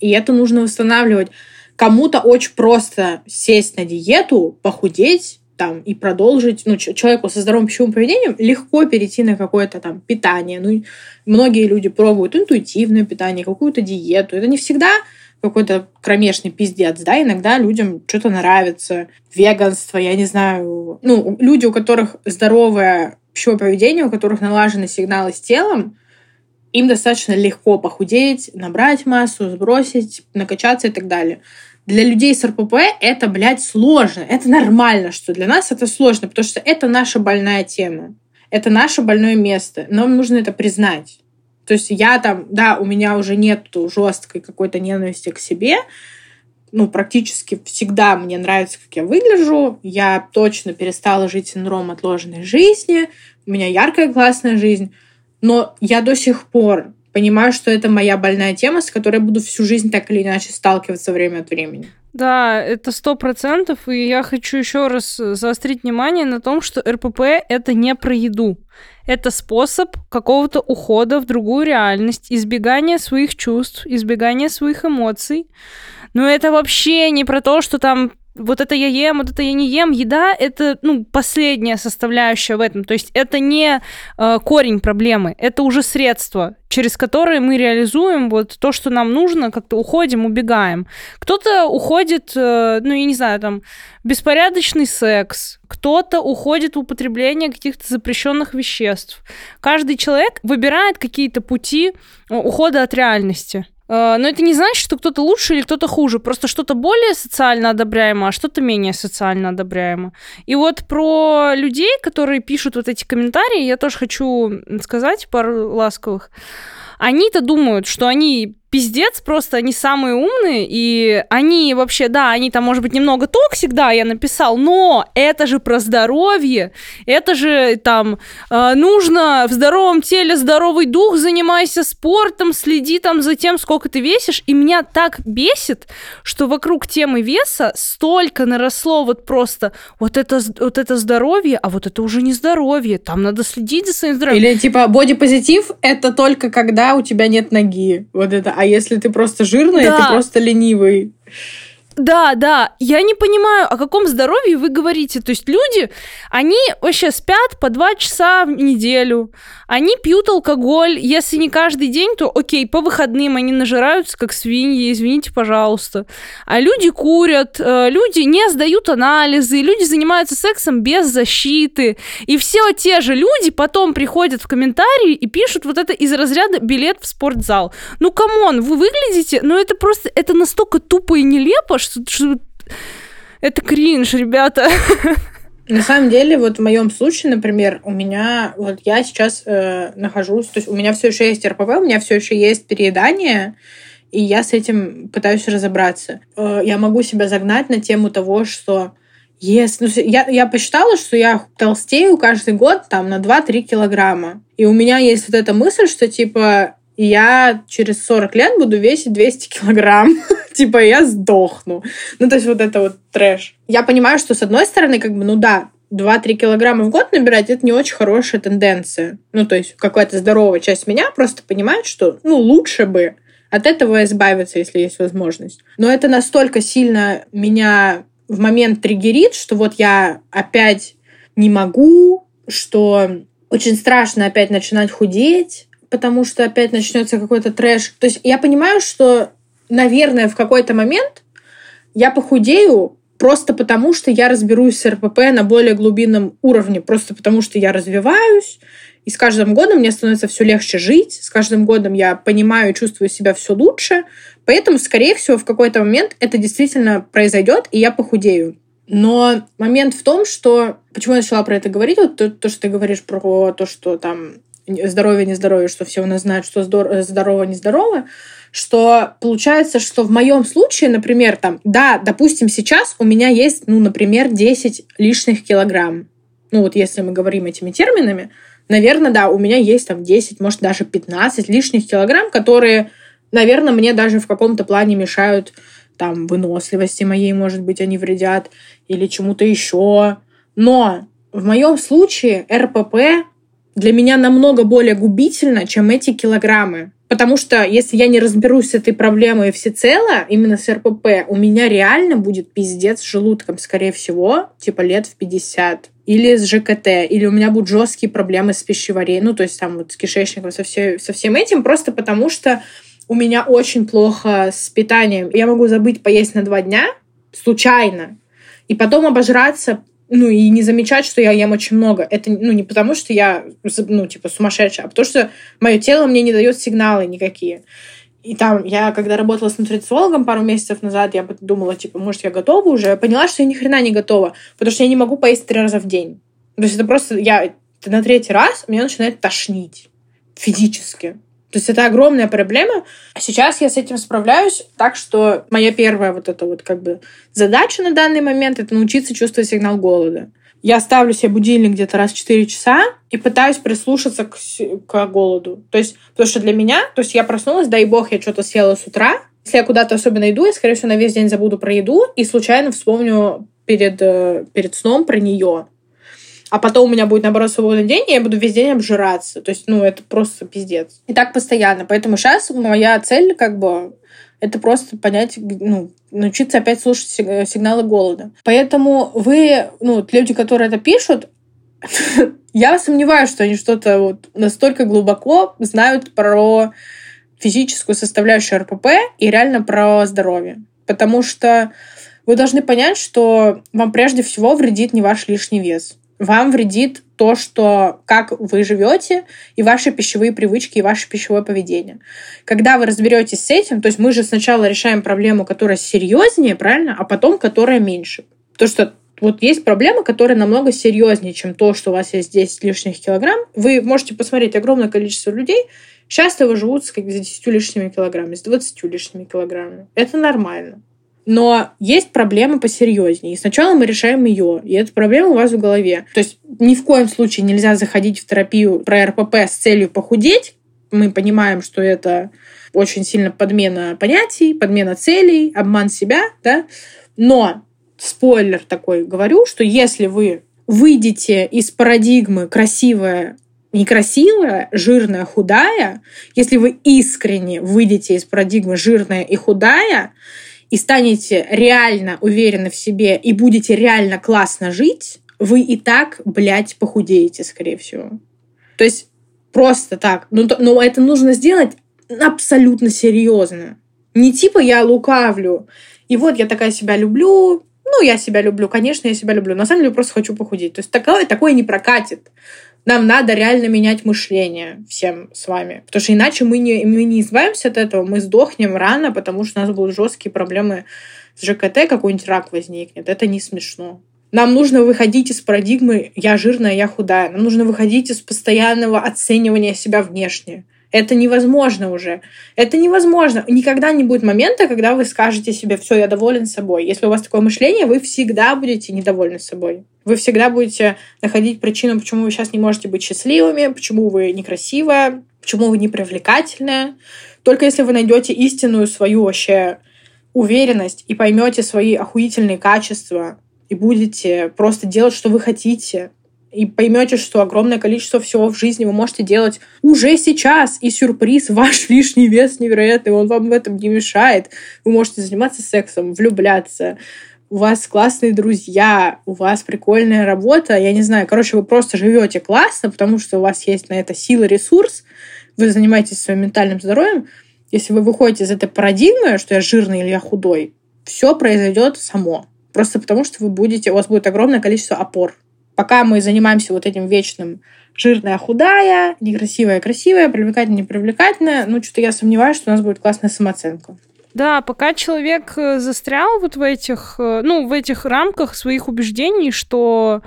И это нужно восстанавливать. Кому-то очень просто сесть на диету, похудеть там и продолжить, ну, человеку со здоровым пищевым поведением легко перейти на какое-то там питание. Ну, многие люди пробуют интуитивное питание, какую-то диету. Это не всегда какой-то кромешный пиздец, да, иногда людям что-то нравится, веганство, я не знаю, ну, люди, у которых здоровое пищевое поведение, у которых налажены сигналы с телом, им достаточно легко похудеть, набрать массу, сбросить, накачаться и так далее. Для людей с РПП это, блядь, сложно. Это нормально, что для нас это сложно, потому что это наша больная тема. Это наше больное место. Нам нужно это признать. То есть я там, да, у меня уже нет жесткой какой-то ненависти к себе, ну, практически всегда мне нравится, как я выгляжу. Я точно перестала жить синдром отложенной жизни. У меня яркая, классная жизнь. Но я до сих пор понимаю, что это моя больная тема, с которой буду всю жизнь так или иначе сталкиваться время от времени. Да, это сто процентов, и я хочу еще раз заострить внимание на том, что РПП это не про еду. Это способ какого-то ухода в другую реальность, избегания своих чувств, избегания своих эмоций. Но это вообще не про то, что там вот это я ем, вот это я не ем. Еда — это, ну, последняя составляющая в этом. То есть это не э, корень проблемы, это уже средство, через которое мы реализуем вот то, что нам нужно, как-то уходим, убегаем. Кто-то уходит, э, ну, я не знаю, там, беспорядочный секс, кто-то уходит в употребление каких-то запрещенных веществ. Каждый человек выбирает какие-то пути э, ухода от реальности. Э, но это не значит, что кто-то лучше или кто-то хуже. Просто что-то более социально одобряемо, а что-то менее социально одобряемо. И вот про людей, которые пишут вот эти комментарии, я тоже хочу сказать пару ласковых. Они-то думают, что они пиздец, просто они самые умные, и они вообще, да, они там, может быть, немного toxic, да, я написал, но это же про здоровье, это же там э, нужно в здоровом теле здоровый дух, занимайся спортом, следи там за тем, сколько ты весишь, и меня так бесит, что вокруг темы веса столько наросло вот просто вот это, вот это здоровье, а вот это уже не здоровье, там надо следить за своим здоровьем. Или типа бодипозитив — это только когда у тебя нет ноги, вот это, а если ты просто жирный, да. ты просто ленивый. Да, да, я не понимаю, о каком здоровье вы говорите. То есть люди, они вообще спят по два часа в неделю, они пьют алкоголь, если не каждый день, то окей, по выходным они нажираются, как свиньи, извините, пожалуйста. А люди курят, э, люди не сдают анализы, люди занимаются сексом без защиты. И все те же люди потом приходят в комментарии и пишут вот это из разряда билет в спортзал. Ну, come on, вы выглядите, ну это просто, это настолько тупо и нелепо, что, что это кринж, ребята. На самом деле, вот в моем случае, например, у меня, вот я сейчас э, нахожусь, то есть у меня все еще есть РПП, у меня все еще есть переедание, и я с этим пытаюсь разобраться. Э, я могу себя загнать на тему того, что если... Ну, я, я посчитала, что я толстею каждый год там на 2-3 килограмма. И у меня есть вот эта мысль, что типа я через 40 лет буду весить 200 килограмм. типа, я сдохну. Ну, то есть вот это вот трэш. Я понимаю, что с одной стороны, как бы, ну да, 2-3 килограмма в год набирать, это не очень хорошая тенденция. Ну, то есть какая-то здоровая часть меня просто понимает, что, ну, лучше бы от этого избавиться, если есть возможность. Но это настолько сильно меня в момент триггерит, что вот я опять не могу, что очень страшно опять начинать худеть, потому что опять начнется какой-то трэш. То есть я понимаю, что, наверное, в какой-то момент я похудею просто потому, что я разберусь с РПП на более глубинном уровне, просто потому что я развиваюсь, и с каждым годом мне становится все легче жить, с каждым годом я понимаю и чувствую себя все лучше, поэтому, скорее всего, в какой-то момент это действительно произойдет, и я похудею. Но момент в том, что... Почему я начала про это говорить? Вот то, то, что ты говоришь про то, что там здоровье, нездоровье, что все у нас знают, что здорово, нездорово, что получается, что в моем случае, например, там, да, допустим, сейчас у меня есть, ну, например, 10 лишних килограмм. ну вот если мы говорим этими терминами, наверное, да, у меня есть там 10, может даже 15 лишних килограмм, которые, наверное, мне даже в каком-то плане мешают там выносливости моей, может быть, они вредят или чему-то еще. Но в моем случае РПП для меня намного более губительно, чем эти килограммы. Потому что если я не разберусь с этой проблемой всецело, именно с РПП, у меня реально будет пиздец с желудком, скорее всего, типа лет в 50. Или с ЖКТ, или у меня будут жесткие проблемы с пищеварением, ну, то есть там вот с кишечником, со, все, со всем этим, просто потому что у меня очень плохо с питанием. Я могу забыть поесть на два дня случайно, и потом обожраться ну, и не замечать, что я ем очень много. Это, ну, не потому, что я, ну, типа, сумасшедшая, а потому, что мое тело мне не дает сигналы никакие. И там, я когда работала с нутрициологом пару месяцев назад, я думала, типа, может, я готова уже. Я поняла, что я ни хрена не готова, потому что я не могу поесть три раза в день. То есть это просто, я на третий раз меня начинает тошнить физически. То есть это огромная проблема. Сейчас я с этим справляюсь так, что моя первая вот эта вот как бы задача на данный момент — это научиться чувствовать сигнал голода. Я ставлю себе будильник где-то раз в 4 часа и пытаюсь прислушаться к, к голоду. То есть, потому что для меня, то есть я проснулась, дай бог, я что-то съела с утра. Если я куда-то особенно иду, я, скорее всего, на весь день забуду про еду и случайно вспомню перед, э, перед сном про нее а потом у меня будет, наоборот, свободный день, и я буду весь день обжираться. То есть, ну, это просто пиздец. И так постоянно. Поэтому сейчас моя цель, как бы, это просто понять, ну, научиться опять слушать сигналы голода. Поэтому вы, ну, люди, которые это пишут, я сомневаюсь, что они что-то вот настолько глубоко знают про физическую составляющую РПП и реально про здоровье. Потому что вы должны понять, что вам прежде всего вредит не ваш лишний вес вам вредит то, что как вы живете, и ваши пищевые привычки, и ваше пищевое поведение. Когда вы разберетесь с этим, то есть мы же сначала решаем проблему, которая серьезнее, правильно, а потом которая меньше. То, что вот есть проблема, которая намного серьезнее, чем то, что у вас есть 10 лишних килограмм. Вы можете посмотреть огромное количество людей, счастливо живут с, как, с 10 лишними килограммами, с 20 лишними килограммами. Это нормально. Но есть проблема посерьезнее. И сначала мы решаем ее. И эта проблема у вас в голове. То есть ни в коем случае нельзя заходить в терапию про РПП с целью похудеть. Мы понимаем, что это очень сильно подмена понятий, подмена целей, обман себя, да. Но спойлер такой говорю, что если вы выйдете из парадигмы красивая, некрасивая, жирная, худая, если вы искренне выйдете из парадигмы жирная и худая, и станете реально уверены в себе и будете реально классно жить, вы и так, блядь, похудеете, скорее всего. То есть просто так. Но, ну, но это нужно сделать абсолютно серьезно. Не типа я лукавлю, и вот я такая себя люблю, ну, я себя люблю, конечно, я себя люблю. На самом деле, просто хочу похудеть. То есть такое, такое не прокатит нам надо реально менять мышление всем с вами. Потому что иначе мы не, мы не избавимся от этого, мы сдохнем рано, потому что у нас будут жесткие проблемы с ЖКТ, какой-нибудь рак возникнет. Это не смешно. Нам нужно выходить из парадигмы «я жирная, я худая». Нам нужно выходить из постоянного оценивания себя внешне. Это невозможно уже. Это невозможно. Никогда не будет момента, когда вы скажете себе, все, я доволен собой. Если у вас такое мышление, вы всегда будете недовольны собой. Вы всегда будете находить причину, почему вы сейчас не можете быть счастливыми, почему вы некрасивая, почему вы непривлекательная. Только если вы найдете истинную свою вообще уверенность и поймете свои охуительные качества и будете просто делать, что вы хотите, и поймете, что огромное количество всего в жизни вы можете делать уже сейчас. И сюрприз, ваш лишний вес невероятный, он вам в этом не мешает. Вы можете заниматься сексом, влюбляться, у вас классные друзья, у вас прикольная работа, я не знаю, короче, вы просто живете классно, потому что у вас есть на это сила, ресурс, вы занимаетесь своим ментальным здоровьем. Если вы выходите из этой парадигмы, что я жирный или я худой, все произойдет само. Просто потому, что вы будете, у вас будет огромное количество опор пока мы занимаемся вот этим вечным жирная, худая, некрасивая, красивая, привлекательная, непривлекательная, ну, что-то я сомневаюсь, что у нас будет классная самооценка. Да, пока человек э, застрял вот в этих, э, ну, в этих рамках своих убеждений, что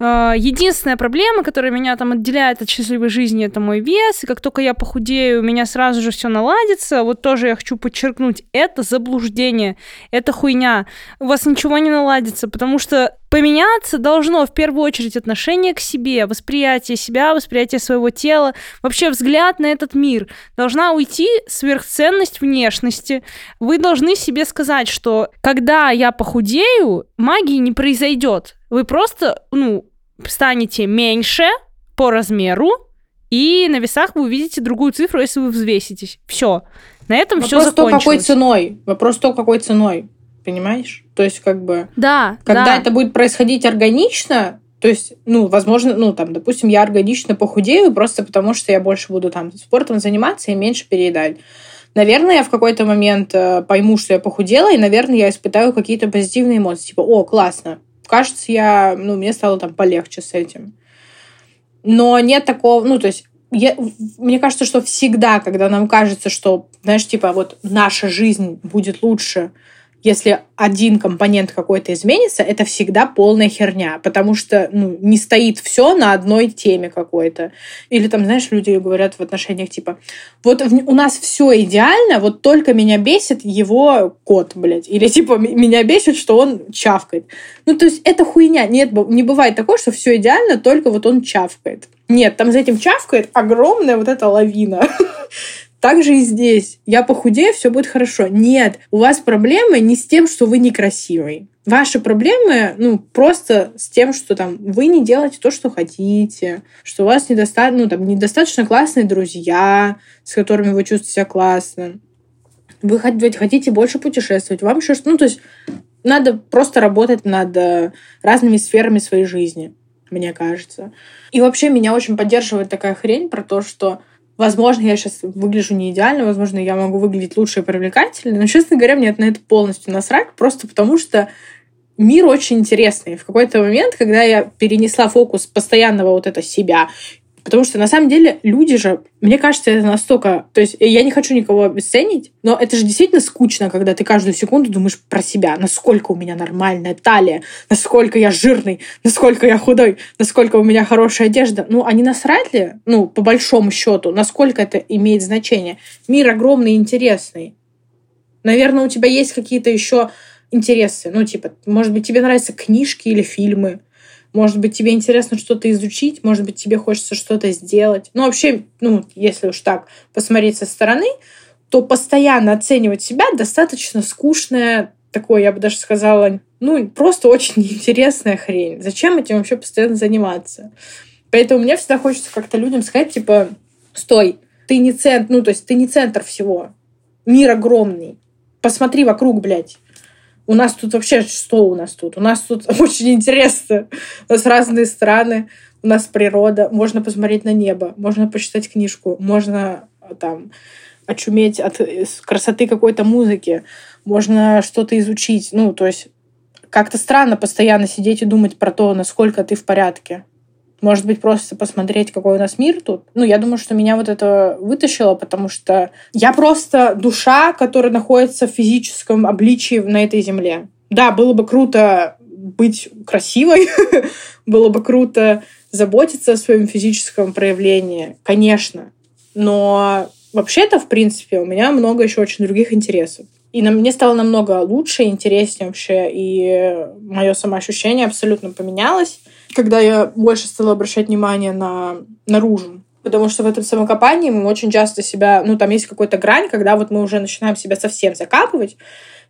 единственная проблема, которая меня там отделяет от счастливой жизни, это мой вес, и как только я похудею, у меня сразу же все наладится. Вот тоже я хочу подчеркнуть, это заблуждение, это хуйня. У вас ничего не наладится, потому что поменяться должно в первую очередь отношение к себе, восприятие себя, восприятие своего тела, вообще взгляд на этот мир. Должна уйти сверхценность внешности. Вы должны себе сказать, что когда я похудею, магии не произойдет. Вы просто, ну, станете меньше по размеру, и на весах вы увидите другую цифру, если вы взвеситесь. Все. На этом все закончилось. Вопрос то, какой ценой. Вопрос то, какой ценой. Понимаешь? То есть, как бы... Да, Когда да. это будет происходить органично, то есть, ну, возможно, ну, там, допустим, я органично похудею просто потому, что я больше буду там спортом заниматься и меньше переедать. Наверное, я в какой-то момент э, пойму, что я похудела, и, наверное, я испытаю какие-то позитивные эмоции. Типа, о, классно. Кажется, я, ну, мне стало там полегче с этим. Но нет такого, ну, то есть я, мне кажется, что всегда, когда нам кажется, что, знаешь, типа вот наша жизнь будет лучше, если один компонент какой-то изменится, это всегда полная херня, потому что ну, не стоит все на одной теме какой-то. Или там, знаешь, люди говорят в отношениях типа, вот у нас все идеально, вот только меня бесит его кот, блядь. Или типа, меня бесит, что он чавкает. Ну, то есть это хуйня. Нет, не бывает такого, что все идеально, только вот он чавкает. Нет, там за этим чавкает огромная вот эта лавина. Так же и здесь. Я похудею, все будет хорошо. Нет, у вас проблемы не с тем, что вы некрасивый. Ваши проблемы, ну, просто с тем, что там вы не делаете то, что хотите, что у вас недостаточно, ну, там, недостаточно классные друзья, с которыми вы чувствуете себя классно. Вы хотите больше путешествовать, вам еще что Ну, то есть надо просто работать над э, разными сферами своей жизни, мне кажется. И вообще меня очень поддерживает такая хрень про то, что Возможно, я сейчас выгляжу не идеально, возможно, я могу выглядеть лучше и привлекательнее, но, честно говоря, мне на это полностью насрать, просто потому что мир очень интересный. В какой-то момент, когда я перенесла фокус постоянного вот это себя Потому что на самом деле люди же, мне кажется, это настолько... То есть я не хочу никого обесценить, но это же действительно скучно, когда ты каждую секунду думаешь про себя. Насколько у меня нормальная талия, насколько я жирный, насколько я худой, насколько у меня хорошая одежда. Ну, а насрать ли, ну, по большому счету, насколько это имеет значение? Мир огромный и интересный. Наверное, у тебя есть какие-то еще интересы. Ну, типа, может быть, тебе нравятся книжки или фильмы. Может быть, тебе интересно что-то изучить, может быть, тебе хочется что-то сделать. Ну, вообще, ну, если уж так посмотреть со стороны, то постоянно оценивать себя достаточно скучная, такое, я бы даже сказала, ну, просто очень неинтересная хрень. Зачем этим вообще постоянно заниматься? Поэтому мне всегда хочется как-то людям сказать, типа, стой, ты не центр, ну, то есть ты не центр всего. Мир огромный. Посмотри вокруг, блядь. У нас тут вообще что у нас тут? У нас тут очень интересно. У нас разные страны, у нас природа. Можно посмотреть на небо, можно почитать книжку, можно а, там очуметь от э, красоты какой-то музыки, можно что-то изучить. Ну, то есть как-то странно постоянно сидеть и думать про то, насколько ты в порядке. Может быть, просто посмотреть, какой у нас мир тут. Ну, я думаю, что меня вот это вытащило, потому что я просто душа, которая находится в физическом обличии на этой земле. Да, было бы круто быть красивой, было бы круто заботиться о своем физическом проявлении, конечно. Но вообще-то, в принципе, у меня много еще очень других интересов. И на мне стало намного лучше, интереснее вообще, и мое самоощущение абсолютно поменялось когда я больше стала обращать внимание на наружу. Потому что в этом самокопании мы очень часто себя... Ну, там есть какая-то грань, когда вот мы уже начинаем себя совсем закапывать,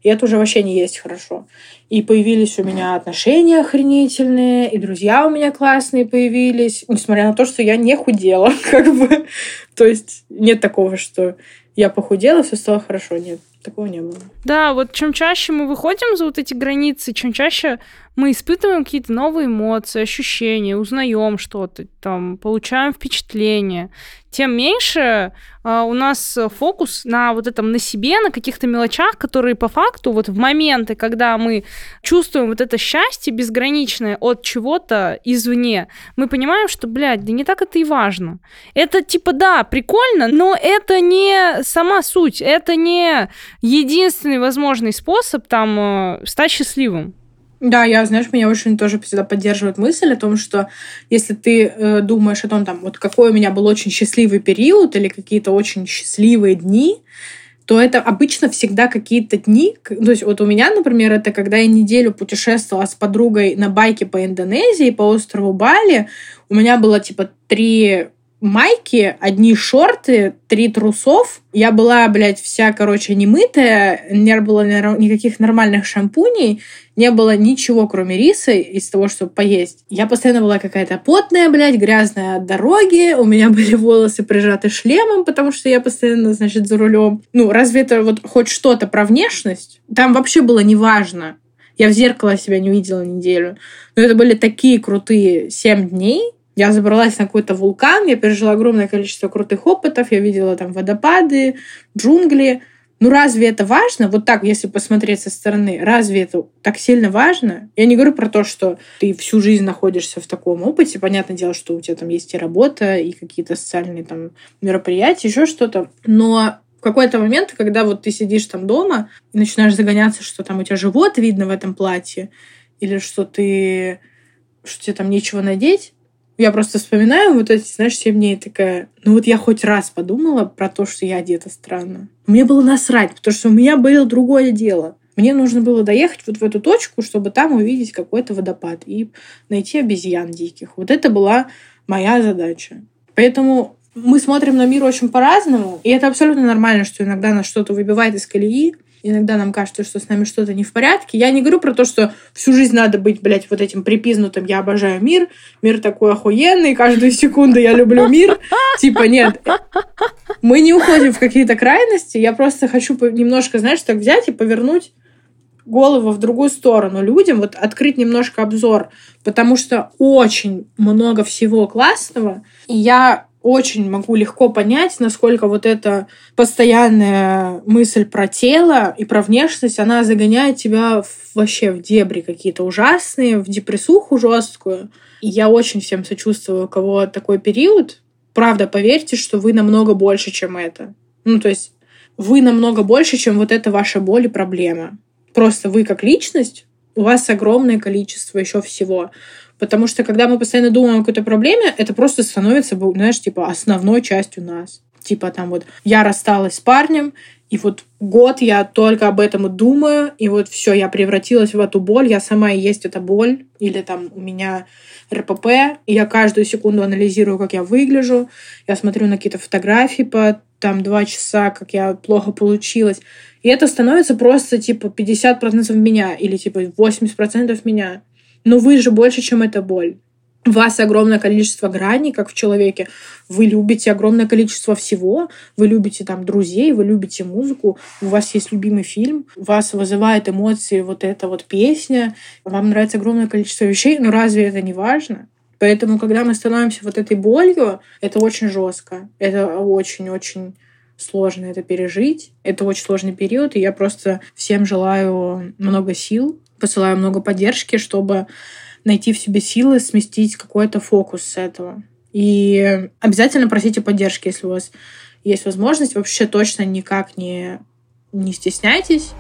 и это уже вообще не есть хорошо. И появились у меня отношения охренительные, и друзья у меня классные появились, несмотря на то, что я не худела, как бы. То есть нет такого, что я похудела, все стало хорошо. Нет, такого не было. Да, вот чем чаще мы выходим за вот эти границы, чем чаще мы испытываем какие-то новые эмоции, ощущения, узнаем что-то, там, получаем впечатление, тем меньше э, у нас фокус на вот этом, на себе, на каких-то мелочах, которые по факту вот в моменты, когда мы чувствуем вот это счастье безграничное от чего-то извне, мы понимаем, что, блядь, да не так это и важно. Это типа, да, прикольно, но это не сама суть, это не единственный возможный способ там э, стать счастливым. Да, я, знаешь, меня очень тоже всегда поддерживает мысль о том, что если ты э, думаешь о том, там, вот какой у меня был очень счастливый период или какие-то очень счастливые дни, то это обычно всегда какие-то дни. То есть вот у меня, например, это когда я неделю путешествовала с подругой на байке по Индонезии, по острову Бали. У меня было типа три майки, одни шорты, три трусов. Я была, блядь, вся, короче, немытая, не было никаких нормальных шампуней, не было ничего, кроме риса из того, чтобы поесть. Я постоянно была какая-то потная, блядь, грязная от дороги, у меня были волосы прижаты шлемом, потому что я постоянно, значит, за рулем. Ну, разве это вот хоть что-то про внешность? Там вообще было неважно. Я в зеркало себя не видела неделю. Но это были такие крутые семь дней, я забралась на какой-то вулкан, я пережила огромное количество крутых опытов, я видела там водопады, джунгли. Ну разве это важно? Вот так, если посмотреть со стороны, разве это так сильно важно? Я не говорю про то, что ты всю жизнь находишься в таком опыте. Понятное дело, что у тебя там есть и работа, и какие-то социальные там мероприятия, еще что-то. Но в какой-то момент, когда вот ты сидишь там дома и начинаешь загоняться, что там у тебя живот видно в этом платье, или что ты что тебе там нечего надеть, я просто вспоминаю вот эти, знаешь, 7 дней такая, ну вот я хоть раз подумала про то, что я одета странно. Мне было насрать, потому что у меня было другое дело. Мне нужно было доехать вот в эту точку, чтобы там увидеть какой-то водопад и найти обезьян диких. Вот это была моя задача. Поэтому мы смотрим на мир очень по-разному, и это абсолютно нормально, что иногда нас что-то выбивает из колеи, иногда нам кажется, что с нами что-то не в порядке. Я не говорю про то, что всю жизнь надо быть, блядь, вот этим припизнутым. «я обожаю мир», мир такой охуенный, каждую секунду я люблю мир. Типа, нет, мы не уходим в какие-то крайности, я просто хочу немножко, знаешь, так взять и повернуть голову в другую сторону людям, вот открыть немножко обзор, потому что очень много всего классного, и я очень могу легко понять, насколько вот эта постоянная мысль про тело и про внешность, она загоняет тебя вообще в дебри какие-то ужасные, в депрессуху жесткую. И я очень всем сочувствую, у кого такой период. Правда, поверьте, что вы намного больше, чем это. Ну, то есть вы намного больше, чем вот эта ваша боль и проблема. Просто вы как личность, у вас огромное количество еще всего. Потому что когда мы постоянно думаем о какой-то проблеме, это просто становится, знаешь, типа основной частью нас. Типа там вот я рассталась с парнем, и вот год я только об этом и думаю, и вот все, я превратилась в эту боль, я сама и есть эта боль, или там у меня РПП, и я каждую секунду анализирую, как я выгляжу, я смотрю на какие-то фотографии по там два часа, как я плохо получилась, и это становится просто типа 50% меня, или типа 80% меня. Но вы же больше, чем эта боль. У вас огромное количество граней, как в человеке. Вы любите огромное количество всего. Вы любите там друзей, вы любите музыку. У вас есть любимый фильм. Вас вызывает эмоции вот эта вот песня. Вам нравится огромное количество вещей. Но разве это не важно? Поэтому, когда мы становимся вот этой болью, это очень жестко. Это очень-очень сложно это пережить. Это очень сложный период, и я просто всем желаю много сил, посылаю много поддержки, чтобы найти в себе силы сместить какой-то фокус с этого. И обязательно просите поддержки, если у вас есть возможность. Вообще точно никак не, не стесняйтесь.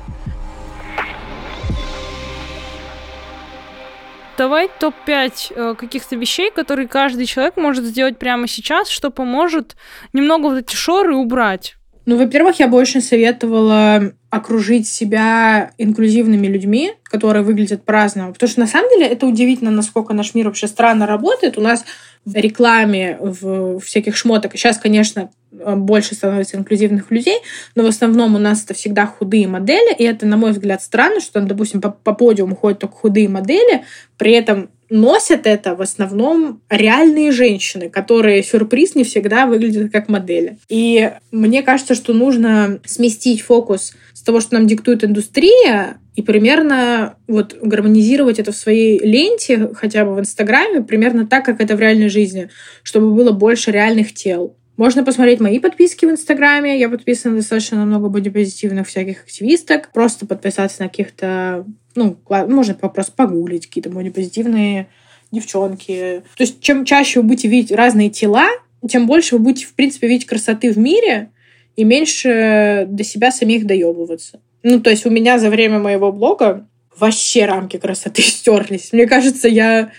Давай топ-5 э, каких-то вещей, которые каждый человек может сделать прямо сейчас, что поможет немного вот эти шоры убрать. Ну, во-первых, я бы очень советовала окружить себя инклюзивными людьми, которые выглядят по-разному. Потому что на самом деле это удивительно, насколько наш мир вообще странно работает. У нас в рекламе, в всяких шмоток. Сейчас, конечно, больше становится инклюзивных людей, но в основном у нас это всегда худые модели, и это, на мой взгляд, странно, что, допустим, по, по подиуму ходят только худые модели, при этом носят это в основном реальные женщины, которые сюрприз не всегда выглядят как модели. И мне кажется, что нужно сместить фокус с того, что нам диктует индустрия, и примерно вот гармонизировать это в своей ленте, хотя бы в Инстаграме, примерно так, как это в реальной жизни, чтобы было больше реальных тел. Можно посмотреть мои подписки в Инстаграме. Я подписана достаточно на много бодипозитивных всяких активисток. Просто подписаться на каких-то... Ну, можно просто погуглить какие-то бодипозитивные девчонки. То есть, чем чаще вы будете видеть разные тела, тем больше вы будете, в принципе, видеть красоты в мире и меньше до себя самих доебываться. Ну, то есть у меня за время моего блога вообще рамки красоты стерлись. Мне кажется, я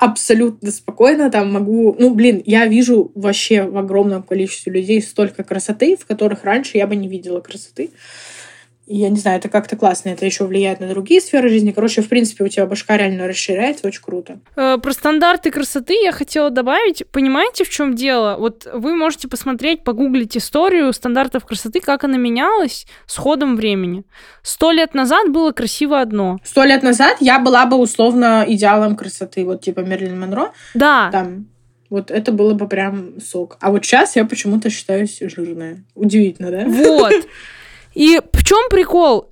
абсолютно спокойно там могу... Ну, блин, я вижу вообще в огромном количестве людей столько красоты, в которых раньше я бы не видела красоты я не знаю, это как-то классно, это еще влияет на другие сферы жизни. Короче, в принципе, у тебя башка реально расширяется, очень круто. Э, про стандарты красоты я хотела добавить. Понимаете, в чем дело? Вот вы можете посмотреть, погуглить историю стандартов красоты, как она менялась с ходом времени. Сто лет назад было красиво одно. Сто лет назад я была бы условно идеалом красоты, вот типа Мерлин Монро. Да. Там вот это было бы прям сок. А вот сейчас я почему-то считаюсь жирная. Удивительно, да? Вот. И в чем прикол?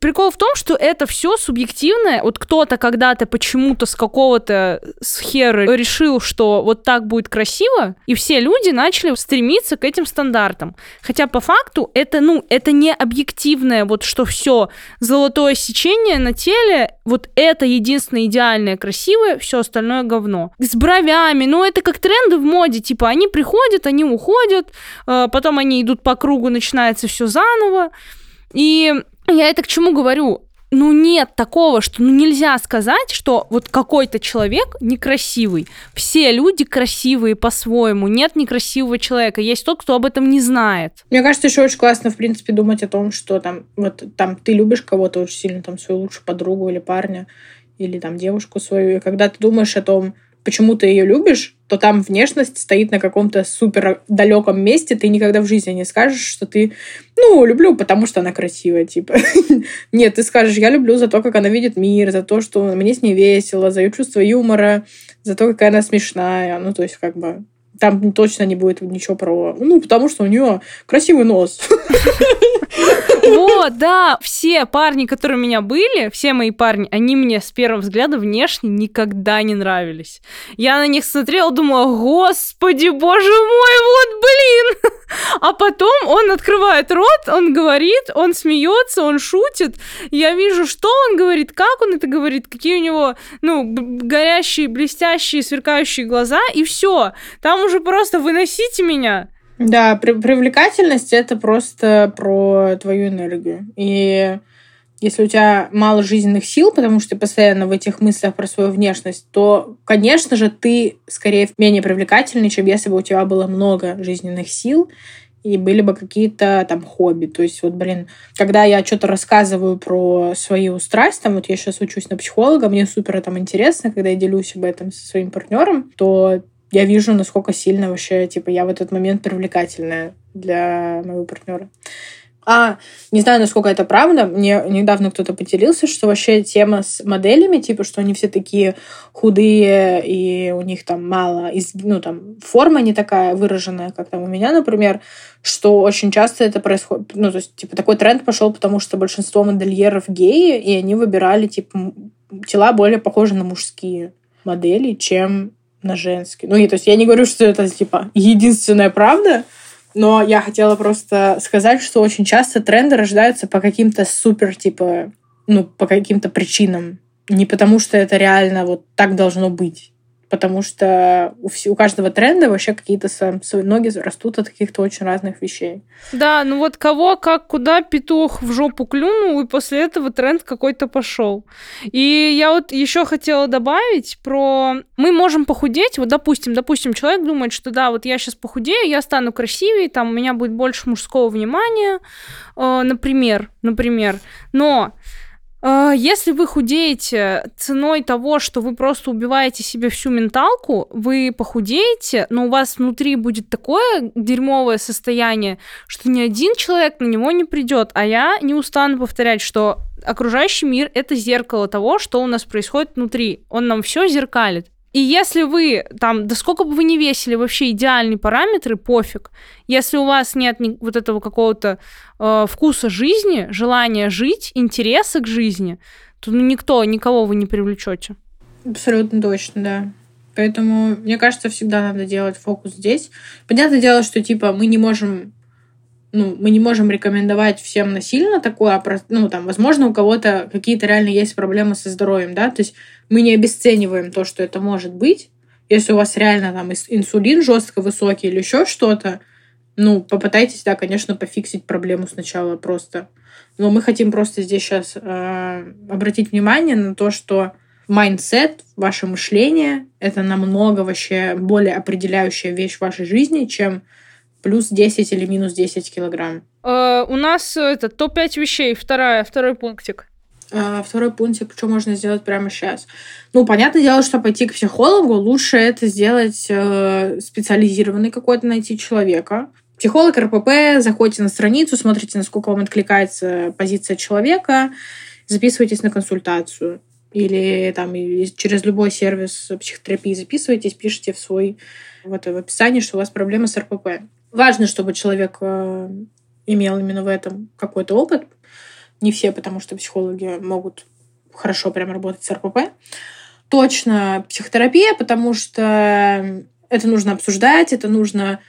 Прикол в том, что это все субъективное. Вот кто-то когда-то почему-то с какого-то схеры решил, что вот так будет красиво, и все люди начали стремиться к этим стандартам. Хотя по факту это, ну, это не объективное, вот что все золотое сечение на теле, вот это единственное идеальное, красивое, все остальное говно. С бровями, ну, это как тренды в моде, типа они приходят, они уходят, э, потом они идут по кругу, начинается все заново. И я это к чему говорю? ну нет такого, что ну нельзя сказать, что вот какой-то человек некрасивый. Все люди красивые по-своему. Нет некрасивого человека. Есть тот, кто об этом не знает. Мне кажется, еще очень классно, в принципе, думать о том, что там вот там ты любишь кого-то очень сильно, там свою лучшую подругу или парня, или там девушку свою. И когда ты думаешь о том, почему ты ее любишь, то там внешность стоит на каком-то супер далеком месте, ты никогда в жизни не скажешь, что ты, ну, люблю, потому что она красивая, типа. Нет, ты скажешь, я люблю за то, как она видит мир, за то, что мне с ней весело, за ее чувство юмора, за то, какая она смешная. Ну, то есть, как бы, там точно не будет ничего про... Ну, потому что у нее красивый нос. Вот, да, все парни, которые у меня были, все мои парни, они мне с первого взгляда внешне никогда не нравились. Я на них смотрела, думала, господи, боже мой, вот блин! А потом он открывает рот, он говорит, он смеется, он шутит. Я вижу, что он говорит, как он это говорит, какие у него, ну, горящие, блестящие, сверкающие глаза, и все. Там уже просто выносите меня. Да, при привлекательность это просто про твою энергию. И если у тебя мало жизненных сил, потому что ты постоянно в этих мыслях про свою внешность, то, конечно же, ты скорее менее привлекательный, чем если бы у тебя было много жизненных сил и были бы какие-то там хобби. То есть вот, блин, когда я что-то рассказываю про свою страсть, там вот я сейчас учусь на психолога, мне супер там интересно, когда я делюсь об этом со своим партнером, то я вижу, насколько сильно вообще, типа, я в этот момент привлекательная для моего партнера. А, не знаю, насколько это правда, мне недавно кто-то поделился, что вообще тема с моделями, типа, что они все такие худые, и у них там мало, ну, там, форма не такая выраженная, как там у меня, например, что очень часто это происходит, ну, то есть, типа, такой тренд пошел, потому что большинство модельеров геи, и они выбирали, типа, тела более похожие на мужские модели, чем на женский. Ну, и, то есть я не говорю, что это, типа, единственная правда, но я хотела просто сказать, что очень часто тренды рождаются по каким-то супер, типа, ну, по каким-то причинам. Не потому, что это реально вот так должно быть потому что у, у каждого тренда вообще какие-то свои ноги растут от каких-то очень разных вещей. Да, ну вот кого, как, куда петух в жопу клюнул, и после этого тренд какой-то пошел. И я вот еще хотела добавить про... Мы можем похудеть, вот допустим, допустим, человек думает, что да, вот я сейчас похудею, я стану красивее, там у меня будет больше мужского внимания, э, например, например. Но если вы худеете ценой того, что вы просто убиваете себе всю менталку, вы похудеете, но у вас внутри будет такое дерьмовое состояние, что ни один человек на него не придет. А я не устану повторять, что окружающий мир это зеркало того, что у нас происходит внутри. Он нам все зеркалит. И если вы там, да сколько бы вы ни весили, вообще идеальные параметры, пофиг. Если у вас нет ни, вот этого какого-то э, вкуса жизни, желания жить, интереса к жизни, то ну, никто, никого вы не привлечете. Абсолютно точно, да. Поэтому, мне кажется, всегда надо делать фокус здесь. Понятное дело, что типа мы не можем ну, мы не можем рекомендовать всем насильно такое, а, ну, там, возможно, у кого-то какие-то реально есть проблемы со здоровьем, да, то есть мы не обесцениваем то, что это может быть. Если у вас реально там инсулин жестко высокий или еще что-то, ну, попытайтесь, да, конечно, пофиксить проблему сначала просто. Но мы хотим просто здесь сейчас э, обратить внимание на то, что mindset, ваше мышление — это намного вообще более определяющая вещь в вашей жизни, чем плюс 10 или минус 10 килограмм. Э, у нас это топ-5 вещей. Вторая, второй пунктик. Э, второй пунктик, что можно сделать прямо сейчас. Ну, понятное дело, что пойти к психологу, лучше это сделать uh, специализированный какой-то найти человека. Психолог РПП, заходите на страницу, смотрите, насколько вам откликается позиция человека, записывайтесь на консультацию. Или там через любой сервис психотерапии записывайтесь, пишите в свой вот, в описании, что у вас проблемы с РПП. Важно, чтобы человек э, имел именно в этом какой-то опыт. Не все, потому что психологи могут хорошо прям работать с РПП. Точно психотерапия, потому что это нужно обсуждать, это нужно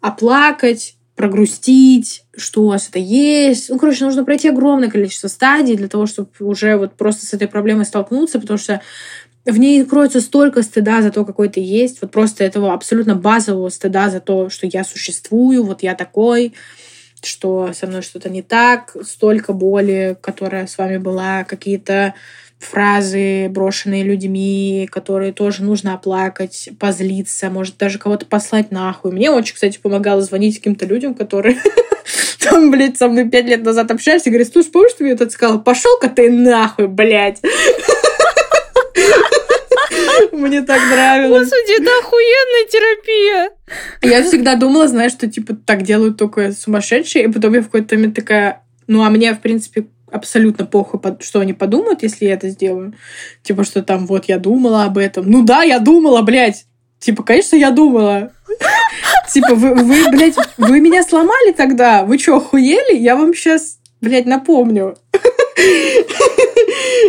оплакать, прогрустить, что у вас это есть. Ну, короче, нужно пройти огромное количество стадий для того, чтобы уже вот просто с этой проблемой столкнуться, потому что в ней кроется столько стыда за то, какой ты есть, вот просто этого абсолютно базового стыда за то, что я существую, вот я такой, что со мной что-то не так, столько боли, которая с вами была, какие-то фразы, брошенные людьми, которые тоже нужно оплакать, позлиться, может даже кого-то послать нахуй. Мне очень, кстати, помогало звонить каким-то людям, которые там, блядь, со мной пять лет назад общались и говорят, слушай, помнишь, ты мне этот сказал? Пошел-ка ты нахуй, блядь. Мне так нравилось. Господи, это охуенная терапия. Я всегда думала, знаешь, что типа так делают только сумасшедшие, и потом я в какой-то момент такая, ну, а мне, в принципе, абсолютно похуй, что они подумают, если я это сделаю. Типа, что там, вот, я думала об этом. Ну да, я думала, блядь. Типа, конечно, я думала. Типа, вы, вы, блядь, вы меня сломали тогда? Вы что, охуели? Я вам сейчас, блядь, напомню.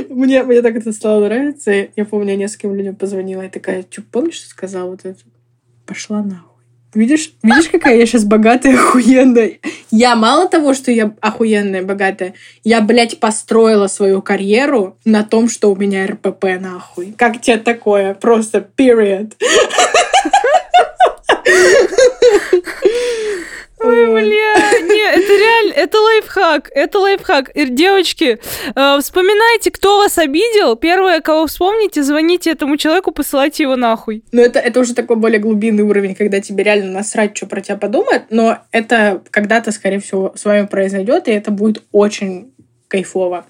Мне, мне так это стало нравиться. Я помню, я нескольким людям позвонила и такая, что, помнишь, что сказала вот это? Пошла нахуй. Видишь, видишь, какая я сейчас богатая, охуенная. Я мало того, что я охуенная, богатая, я, блядь, построила свою карьеру на том, что у меня РПП, нахуй. Как тебе такое? Просто period. Ой, бля, не, это реально, это лайфхак, это лайфхак. И, девочки, э, вспоминайте, кто вас обидел. Первое, кого вспомните, звоните этому человеку, посылайте его нахуй. Ну, это, это уже такой более глубинный уровень, когда тебе реально насрать, что про тебя подумают, но это когда-то, скорее всего, с вами произойдет, и это будет очень кайфово.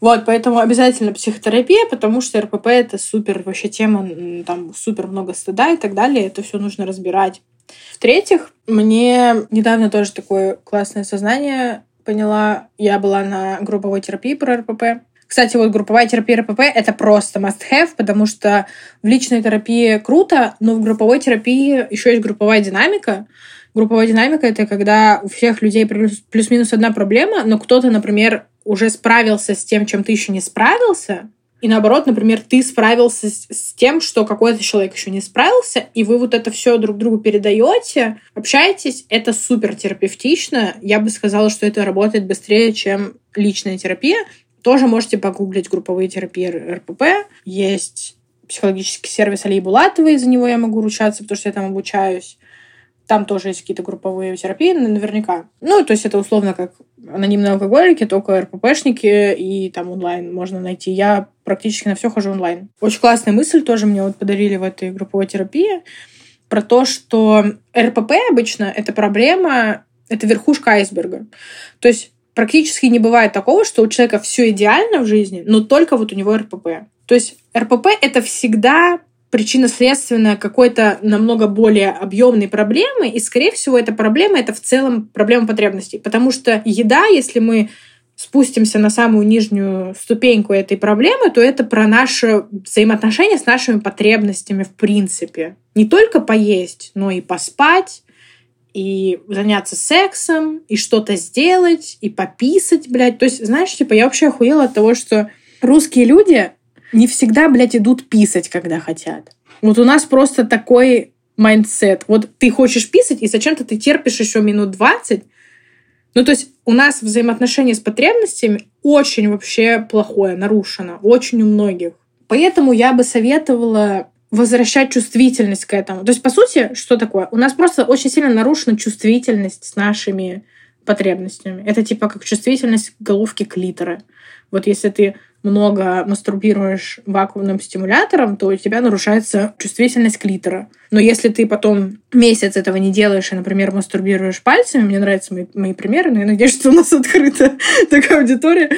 Вот, поэтому обязательно психотерапия, потому что РПП это супер вообще тема, там супер много стыда и так далее, это все нужно разбирать. В-третьих, мне недавно тоже такое классное сознание поняла. Я была на групповой терапии про РПП. Кстати, вот групповая терапия РПП — это просто must-have, потому что в личной терапии круто, но в групповой терапии еще есть групповая динамика. Групповая динамика — это когда у всех людей плюс-минус одна проблема, но кто-то, например, уже справился с тем, чем ты еще не справился, и наоборот, например, ты справился с, с тем, что какой-то человек еще не справился, и вы вот это все друг другу передаете, общаетесь, это супер терапевтично. Я бы сказала, что это работает быстрее, чем личная терапия. Тоже можете погуглить групповые терапии РПП. Есть психологический сервис Алии Булатовой, за него я могу ручаться, потому что я там обучаюсь. Там тоже есть какие-то групповые терапии, наверняка. Ну, то есть это условно как анонимные алкоголики, только РППшники и там онлайн можно найти. Я практически на все хожу онлайн. Очень классная мысль тоже мне вот подарили в этой групповой терапии про то, что РПП обычно это проблема, это верхушка айсберга. То есть практически не бывает такого, что у человека все идеально в жизни, но только вот у него РПП. То есть РПП это всегда причинно-следственная какой-то намного более объемной проблемы, и, скорее всего, эта проблема — это в целом проблема потребностей. Потому что еда, если мы спустимся на самую нижнюю ступеньку этой проблемы, то это про наши взаимоотношения с нашими потребностями в принципе. Не только поесть, но и поспать, и заняться сексом, и что-то сделать, и пописать, блядь. То есть, знаешь, типа, я вообще охуела от того, что русские люди не всегда, блядь, идут писать, когда хотят. Вот у нас просто такой mindset. Вот ты хочешь писать, и зачем-то ты терпишь еще минут 20. Ну, то есть у нас взаимоотношения с потребностями очень вообще плохое, нарушено. Очень у многих. Поэтому я бы советовала возвращать чувствительность к этому. То есть, по сути, что такое? У нас просто очень сильно нарушена чувствительность с нашими потребностями. Это типа как чувствительность головки клитора. Вот если ты много мастурбируешь вакуумным стимулятором, то у тебя нарушается чувствительность клитора. Но если ты потом месяц этого не делаешь и, например, мастурбируешь пальцами, мне нравятся мои, мои примеры, но я надеюсь, что у нас открыта такая аудитория,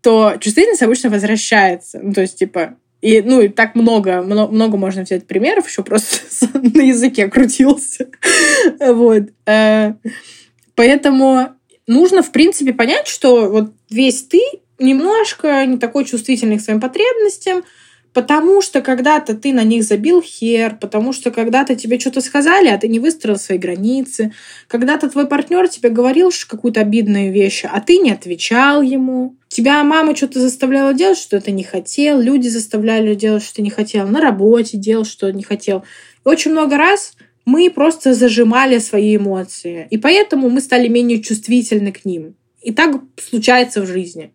то чувствительность обычно возвращается. Ну, то есть, типа, и, ну, и так много, много, много можно взять примеров, еще просто на языке крутился. вот. Э, поэтому нужно, в принципе, понять, что вот весь ты немножко не такой чувствительный к своим потребностям, потому что когда-то ты на них забил хер, потому что когда-то тебе что-то сказали, а ты не выстроил свои границы, когда-то твой партнер тебе говорил какую-то обидную вещь, а ты не отвечал ему, тебя мама что-то заставляла делать, что ты не хотел, люди заставляли делать, что ты не хотел, на работе делал, что не хотел. И очень много раз мы просто зажимали свои эмоции, и поэтому мы стали менее чувствительны к ним. И так случается в жизни.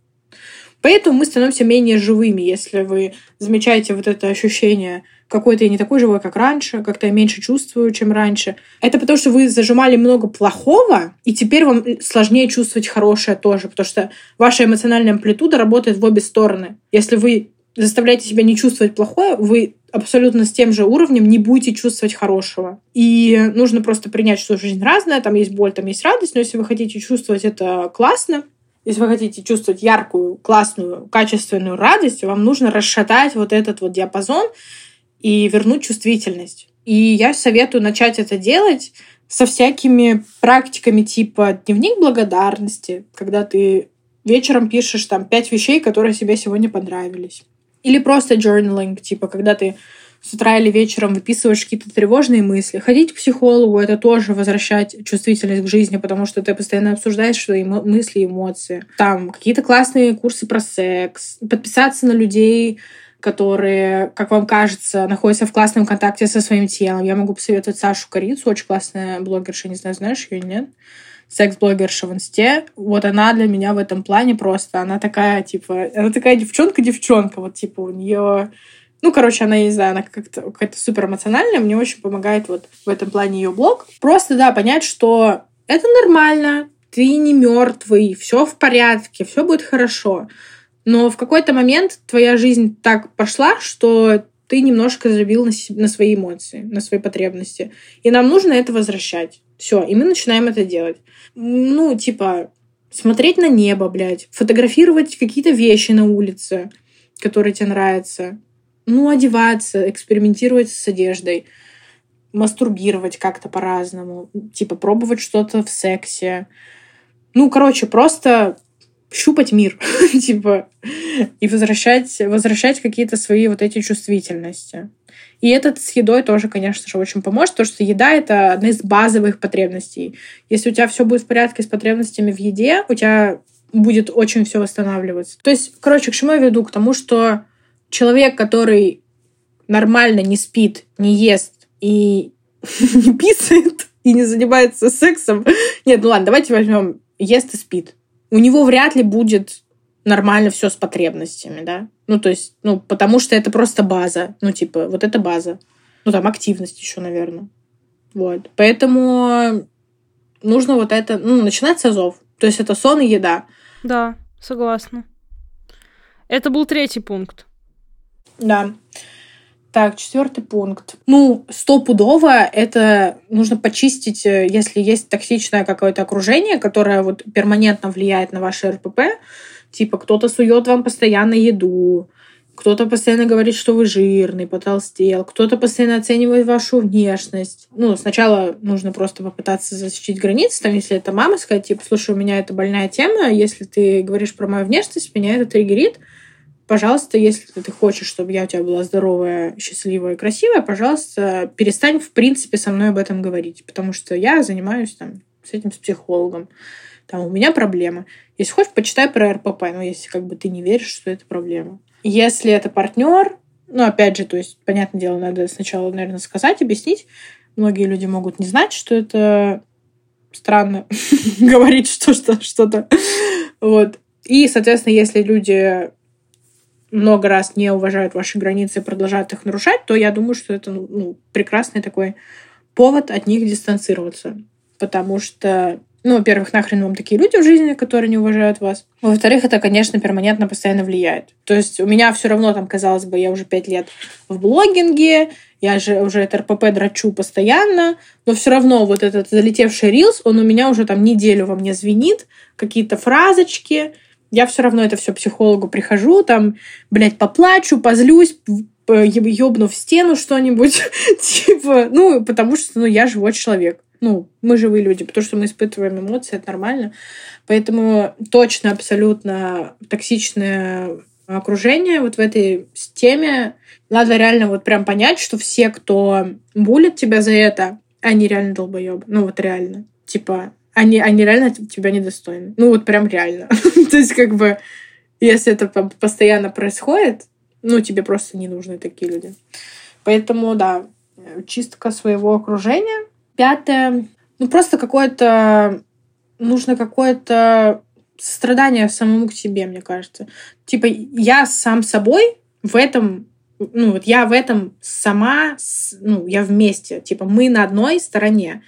Поэтому мы становимся менее живыми, если вы замечаете вот это ощущение какой-то я не такой живой, как раньше, как-то я меньше чувствую, чем раньше. Это потому, что вы зажимали много плохого, и теперь вам сложнее чувствовать хорошее тоже, потому что ваша эмоциональная амплитуда работает в обе стороны. Если вы заставляете себя не чувствовать плохое, вы абсолютно с тем же уровнем не будете чувствовать хорошего. И нужно просто принять, что жизнь разная, там есть боль, там есть радость, но если вы хотите чувствовать это классно, если вы хотите чувствовать яркую, классную, качественную радость, вам нужно расшатать вот этот вот диапазон и вернуть чувствительность. И я советую начать это делать со всякими практиками типа дневник благодарности, когда ты вечером пишешь там пять вещей, которые тебе сегодня понравились. Или просто journaling, типа когда ты с утра или вечером выписываешь какие-то тревожные мысли. Ходить к психологу — это тоже возвращать чувствительность к жизни, потому что ты постоянно обсуждаешь свои мысли эмоции. Там какие-то классные курсы про секс, подписаться на людей, которые, как вам кажется, находятся в классном контакте со своим телом. Я могу посоветовать Сашу Корицу, очень классная блогерша, не знаю, знаешь ее или нет секс-блогерша в инсте. Вот она для меня в этом плане просто, она такая, типа, она такая девчонка-девчонка, вот, типа, у нее ну, короче, она, я не знаю, она как-то какая-то супер эмоциональная. Мне очень помогает вот в этом плане ее блог. Просто, да, понять, что это нормально, ты не мертвый, все в порядке, все будет хорошо. Но в какой-то момент твоя жизнь так пошла, что ты немножко забил на, на свои эмоции, на свои потребности. И нам нужно это возвращать. Все, и мы начинаем это делать. Ну, типа, смотреть на небо, блядь, фотографировать какие-то вещи на улице, которые тебе нравятся, ну, одеваться, экспериментировать с одеждой, мастурбировать как-то по-разному, типа пробовать что-то в сексе. Ну, короче, просто щупать мир, типа, и возвращать, возвращать какие-то свои вот эти чувствительности. И этот с едой тоже, конечно же, очень поможет, потому что еда — это одна из базовых потребностей. Если у тебя все будет в порядке с потребностями в еде, у тебя будет очень все восстанавливаться. То есть, короче, к чему я веду? К тому, что человек, который нормально не спит, не ест и не писает, и не занимается сексом. Нет, ну ладно, давайте возьмем ест и спит. У него вряд ли будет нормально все с потребностями, да? Ну, то есть, ну, потому что это просто база. Ну, типа, вот это база. Ну, там активность еще, наверное. Вот. Поэтому нужно вот это, ну, начинать с азов. То есть это сон и еда. Да, согласна. Это был третий пункт. Да. Так, четвертый пункт. Ну, стопудово это нужно почистить, э, если есть токсичное какое-то окружение, которое вот перманентно влияет на ваше РПП. Типа кто-то сует вам постоянно еду, кто-то постоянно говорит, что вы жирный, потолстел, кто-то постоянно оценивает вашу внешность. Ну, сначала нужно просто попытаться защитить границы, там, если это мама, сказать, типа, слушай, у меня это больная тема, если ты говоришь про мою внешность, меня это триггерит, пожалуйста, если ты хочешь, чтобы я у тебя была здоровая, счастливая, красивая, пожалуйста, перестань, в принципе, со мной об этом говорить, потому что я занимаюсь там с этим с психологом. Там у меня проблема. Если хочешь, почитай про РПП, но если как бы ты не веришь, что это проблема. Если это партнер, ну, опять же, то есть, понятное дело, надо сначала, наверное, сказать, объяснить. Многие люди могут не знать, что это странно говорить что-то. Вот. И, соответственно, если люди много раз не уважают ваши границы и продолжают их нарушать, то я думаю, что это ну, прекрасный такой повод от них дистанцироваться. Потому что, ну, во-первых, нахрен вам такие люди в жизни, которые не уважают вас. Во-вторых, это, конечно, перманентно постоянно влияет. То есть у меня все равно там, казалось бы, я уже пять лет в блогинге, я же уже это РПП драчу постоянно, но все равно вот этот залетевший рилс, он у меня уже там неделю во мне звенит, какие-то фразочки, я все равно это все психологу прихожу, там, блядь, поплачу, позлюсь, ёбну в стену что-нибудь, типа, ну, потому что, ну, я живой человек. Ну, мы живые люди, потому что мы испытываем эмоции, это нормально. Поэтому точно, абсолютно токсичное окружение вот в этой теме. Надо реально вот прям понять, что все, кто булит тебя за это, они реально долбоебы. Ну, вот реально. Типа, они, они реально тебя недостойны. Ну, вот прям реально. То есть, как бы, если это постоянно происходит, ну, тебе просто не нужны такие люди. Поэтому, да, чистка своего окружения. Пятое, ну, просто какое-то... Нужно какое-то страдание самому к себе, мне кажется. Типа, я сам собой в этом ну, вот я в этом сама, ну, я вместе. Типа, мы на одной стороне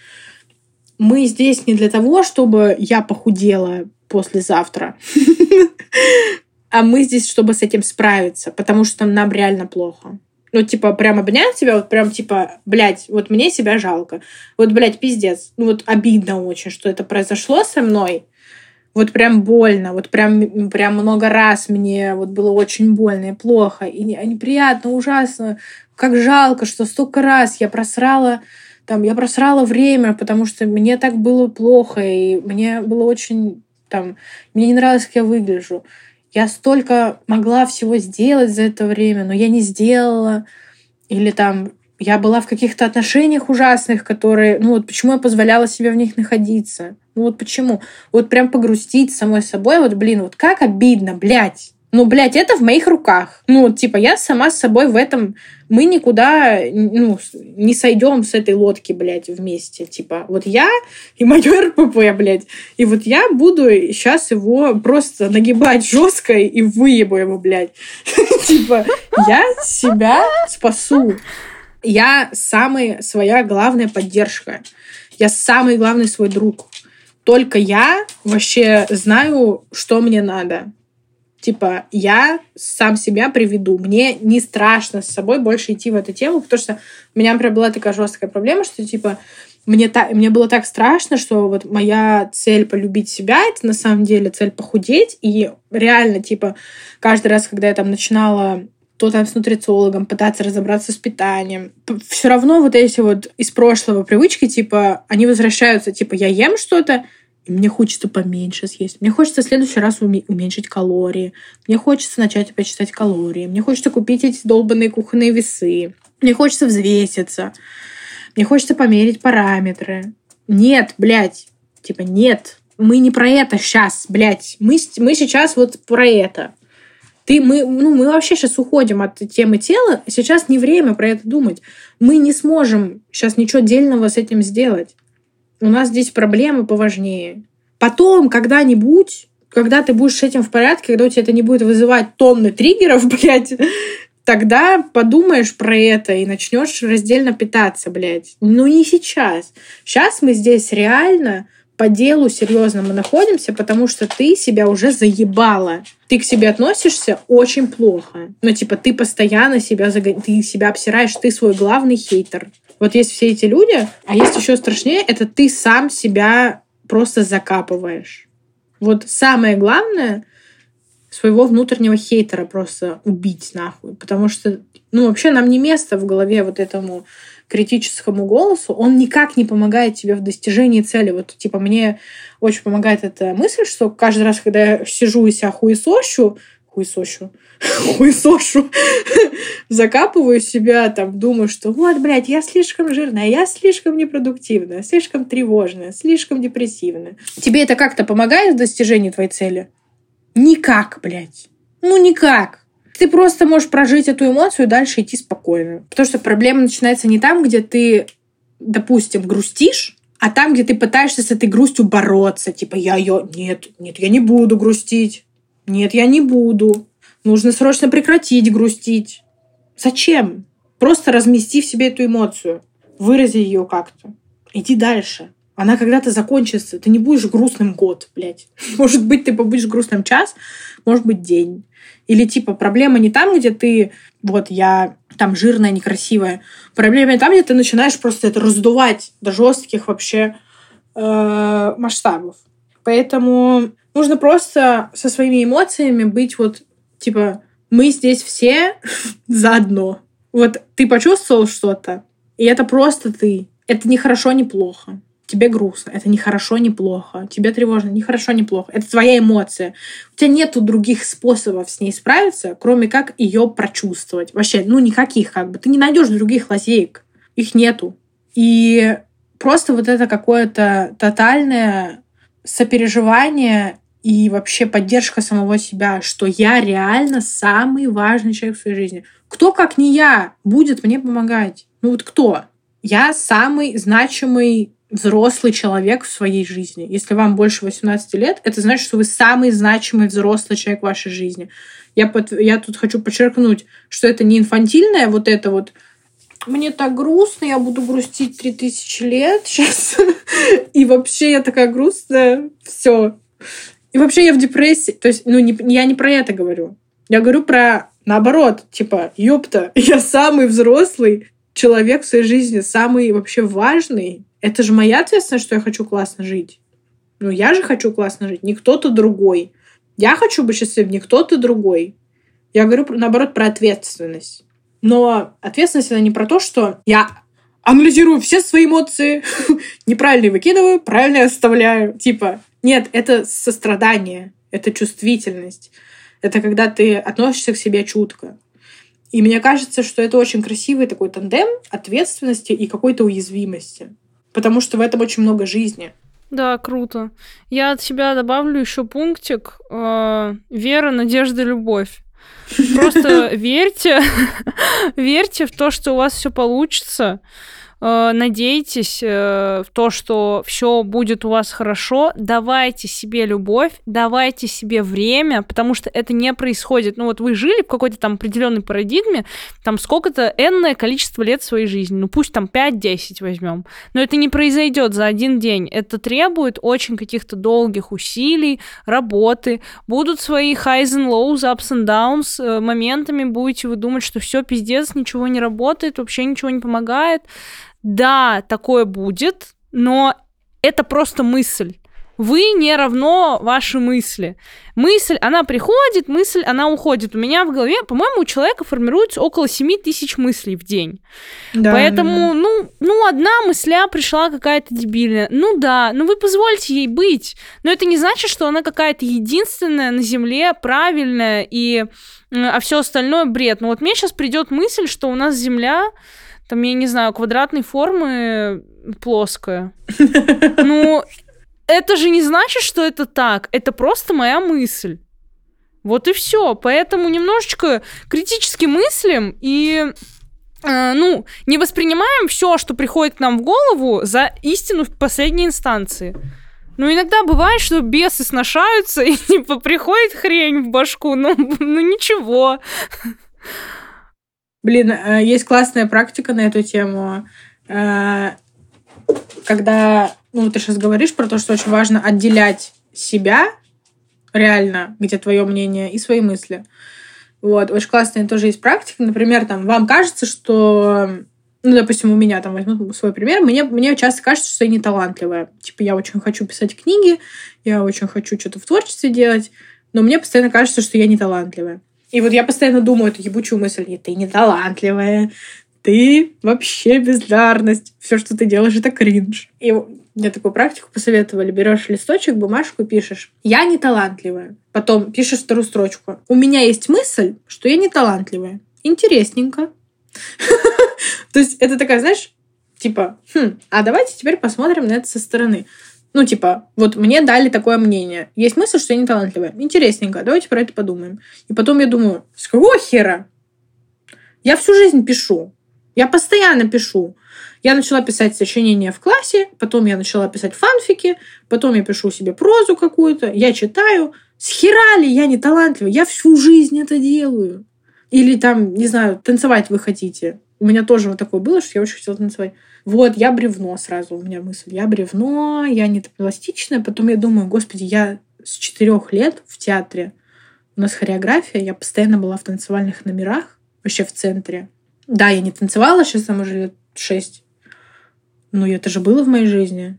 мы здесь не для того, чтобы я похудела послезавтра, а мы здесь, чтобы с этим справиться, потому что нам реально плохо. Ну, типа, прям обнять себя, вот прям, типа, блядь, вот мне себя жалко. Вот, блядь, пиздец. Ну, вот обидно очень, что это произошло со мной. Вот прям больно, вот прям, прям много раз мне вот было очень больно и плохо, и неприятно, ужасно. Как жалко, что столько раз я просрала там я просрала время, потому что мне так было плохо, и мне было очень там, мне не нравилось, как я выгляжу. Я столько могла всего сделать за это время, но я не сделала. Или там я была в каких-то отношениях ужасных, которые, ну вот почему я позволяла себе в них находиться? Ну вот почему? Вот прям погрустить самой собой, вот блин, вот как обидно, блядь. Ну, блядь, это в моих руках. Ну, типа, я сама с собой в этом... Мы никуда ну, не сойдем с этой лодки, блядь, вместе. Типа, вот я и мое РПП, блядь. И вот я буду сейчас его просто нагибать жестко и выебу его, блядь. Типа, я себя спасу. Я самая своя главная поддержка. Я самый главный свой друг. Только я вообще знаю, что мне надо. Типа, я сам себя приведу. Мне не страшно с собой больше идти в эту тему, потому что у меня, например, была такая жесткая проблема, что, типа, мне, та, мне было так страшно, что вот моя цель полюбить себя, это на самом деле цель похудеть. И реально, типа, каждый раз, когда я там начинала то там с нутрициологом, пытаться разобраться с питанием. Все равно вот эти вот из прошлого привычки, типа, они возвращаются, типа, я ем что-то, мне хочется поменьше съесть. Мне хочется в следующий раз уменьшить калории. Мне хочется начать опять читать калории. Мне хочется купить эти долбанные кухонные весы. Мне хочется взвеситься. Мне хочется померить параметры. Нет, блядь. Типа, нет. Мы не про это сейчас, блядь. Мы, мы сейчас вот про это. Ты, мы, ну, мы вообще сейчас уходим от темы тела. Сейчас не время про это думать. Мы не сможем сейчас ничего дельного с этим сделать. У нас здесь проблемы поважнее. Потом, когда-нибудь, когда ты будешь с этим в порядке, когда у тебя это не будет вызывать тонны триггеров, блядь, тогда подумаешь про это и начнешь раздельно питаться, блядь. Но не сейчас. Сейчас мы здесь реально по делу серьезно мы находимся, потому что ты себя уже заебала. Ты к себе относишься очень плохо. Ну, типа, ты постоянно себя, заг... ты себя обсираешь, ты свой главный хейтер. Вот есть все эти люди, а есть еще страшнее, это ты сам себя просто закапываешь. Вот самое главное своего внутреннего хейтера просто убить нахуй. Потому что, ну, вообще нам не место в голове вот этому критическому голосу, он никак не помогает тебе в достижении цели. Вот, типа, мне очень помогает эта мысль, что каждый раз, когда я сижу и себя хуесощу, хуесощу, хуесошу, закапываю себя, там, думаю, что вот, блядь, я слишком жирная, я слишком непродуктивная, слишком тревожная, слишком депрессивная. Тебе это как-то помогает в достижении твоей цели? Никак, блядь. Ну, никак. Ты просто можешь прожить эту эмоцию и дальше идти спокойно. Потому что проблема начинается не там, где ты, допустим, грустишь, а там, где ты пытаешься с этой грустью бороться. Типа, я ее... Нет, нет, я не буду грустить. Нет, я не буду. Нужно срочно прекратить грустить. Зачем? Просто размести в себе эту эмоцию. Вырази ее как-то. Иди дальше. Она когда-то закончится. Ты не будешь грустным год, блядь. Может быть, ты побудешь грустным час, может быть, день. Или типа проблема не там, где ты, вот я там жирная, некрасивая. Проблема там, где ты начинаешь просто это раздувать до жестких вообще э, масштабов. Поэтому нужно просто со своими эмоциями быть вот типа мы здесь все заодно. Вот ты почувствовал что-то, и это просто ты. Это не хорошо, не плохо тебе грустно, это не хорошо, не плохо, тебе тревожно, не хорошо, не плохо. Это твоя эмоция. У тебя нету других способов с ней справиться, кроме как ее прочувствовать. Вообще, ну никаких как бы. Ты не найдешь других лазеек. Их нету. И просто вот это какое-то тотальное сопереживание и вообще поддержка самого себя, что я реально самый важный человек в своей жизни. Кто, как не я, будет мне помогать? Ну вот кто? Я самый значимый взрослый человек в своей жизни. Если вам больше 18 лет, это значит, что вы самый значимый взрослый человек в вашей жизни. Я, под, я тут хочу подчеркнуть, что это не инфантильное вот это вот мне так грустно, я буду грустить 3000 лет сейчас. И вообще я такая грустная. Все. И вообще я в депрессии. То есть, ну, не, я не про это говорю. Я говорю про наоборот. Типа, ёпта, я самый взрослый человек в своей жизни, самый вообще важный. Это же моя ответственность, что я хочу классно жить. Ну, я же хочу классно жить, не кто-то другой. Я хочу быть счастливым, не кто-то другой. Я говорю, наоборот, про ответственность. Но ответственность это не про то, что я анализирую все свои эмоции, неправильно выкидываю, правильно оставляю. Типа, нет, это сострадание, это чувствительность. Это когда ты относишься к себе чутко. И мне кажется, что это очень красивый такой тандем ответственности и какой-то уязвимости потому что в этом очень много жизни. Да, круто. Я от себя добавлю еще пунктик. Э, вера, надежда, любовь. Просто верьте, верьте в то, что у вас все получится. Э, надейтесь э, в то, что все будет у вас хорошо, давайте себе любовь, давайте себе время, потому что это не происходит. Ну вот вы жили в какой-то там определенной парадигме, там сколько-то энное количество лет своей жизни, ну пусть там 5-10 возьмем, но это не произойдет за один день. Это требует очень каких-то долгих усилий, работы, будут свои highs and lows, ups and downs, э, моментами будете вы думать, что все пиздец, ничего не работает, вообще ничего не помогает да, такое будет, но это просто мысль. Вы не равно ваши мысли. Мысль, она приходит, мысль, она уходит. У меня в голове, по-моему, у человека формируется около 7 тысяч мыслей в день. Да, Поэтому, ну, ну, одна мысля пришла какая-то дебильная. Ну да, ну вы позвольте ей быть. Но это не значит, что она какая-то единственная на Земле, правильная, и, а все остальное бред. Ну вот мне сейчас придет мысль, что у нас Земля там, я не знаю, квадратной формы плоская. Ну, это же не значит, что это так. Это просто моя мысль. Вот и все. Поэтому немножечко критически мыслим и э, ну, не воспринимаем все, что приходит к нам в голову, за истину в последней инстанции. Ну, иногда бывает, что бесы сношаются, и типа приходит хрень в башку, ну, ну ничего. Блин, э, есть классная практика на эту тему. Э, когда, ну, ты сейчас говоришь про то, что очень важно отделять себя реально, где твое мнение, и свои мысли. Вот, очень классная тоже есть практика. Например, там, вам кажется, что ну, допустим, у меня там возьму свой пример, мне, мне часто кажется, что я не талантливая. Типа, я очень хочу писать книги, я очень хочу что-то в творчестве делать, но мне постоянно кажется, что я не талантливая. И вот я постоянно думаю эту ебучую мысль, нет, ты не талантливая, ты вообще бездарность, все, что ты делаешь, это кринж. И мне такую практику посоветовали. Берешь листочек, бумажку, пишешь. Я не талантливая. Потом пишешь вторую строчку. У меня есть мысль, что я не талантливая. Интересненько. То есть это такая, знаешь, типа, хм, а давайте теперь посмотрим на это со стороны. Ну, типа, вот мне дали такое мнение. Есть мысль, что я не талантливая. Интересненько, давайте про это подумаем. И потом я думаю, с какого хера? Я всю жизнь пишу. Я постоянно пишу. Я начала писать сочинения в классе, потом я начала писать фанфики, потом я пишу себе прозу какую-то, я читаю. Схерали, я не талантливая, я всю жизнь это делаю. Или там, не знаю, танцевать вы хотите. У меня тоже вот такое было, что я очень хотела танцевать. Вот, я бревно сразу, у меня мысль. Я бревно, я не пластичная. Потом я думаю, господи, я с четырех лет в театре. У нас хореография, я постоянно была в танцевальных номерах, вообще в центре. Да, я не танцевала, сейчас там уже лет шесть. Но это же было в моей жизни.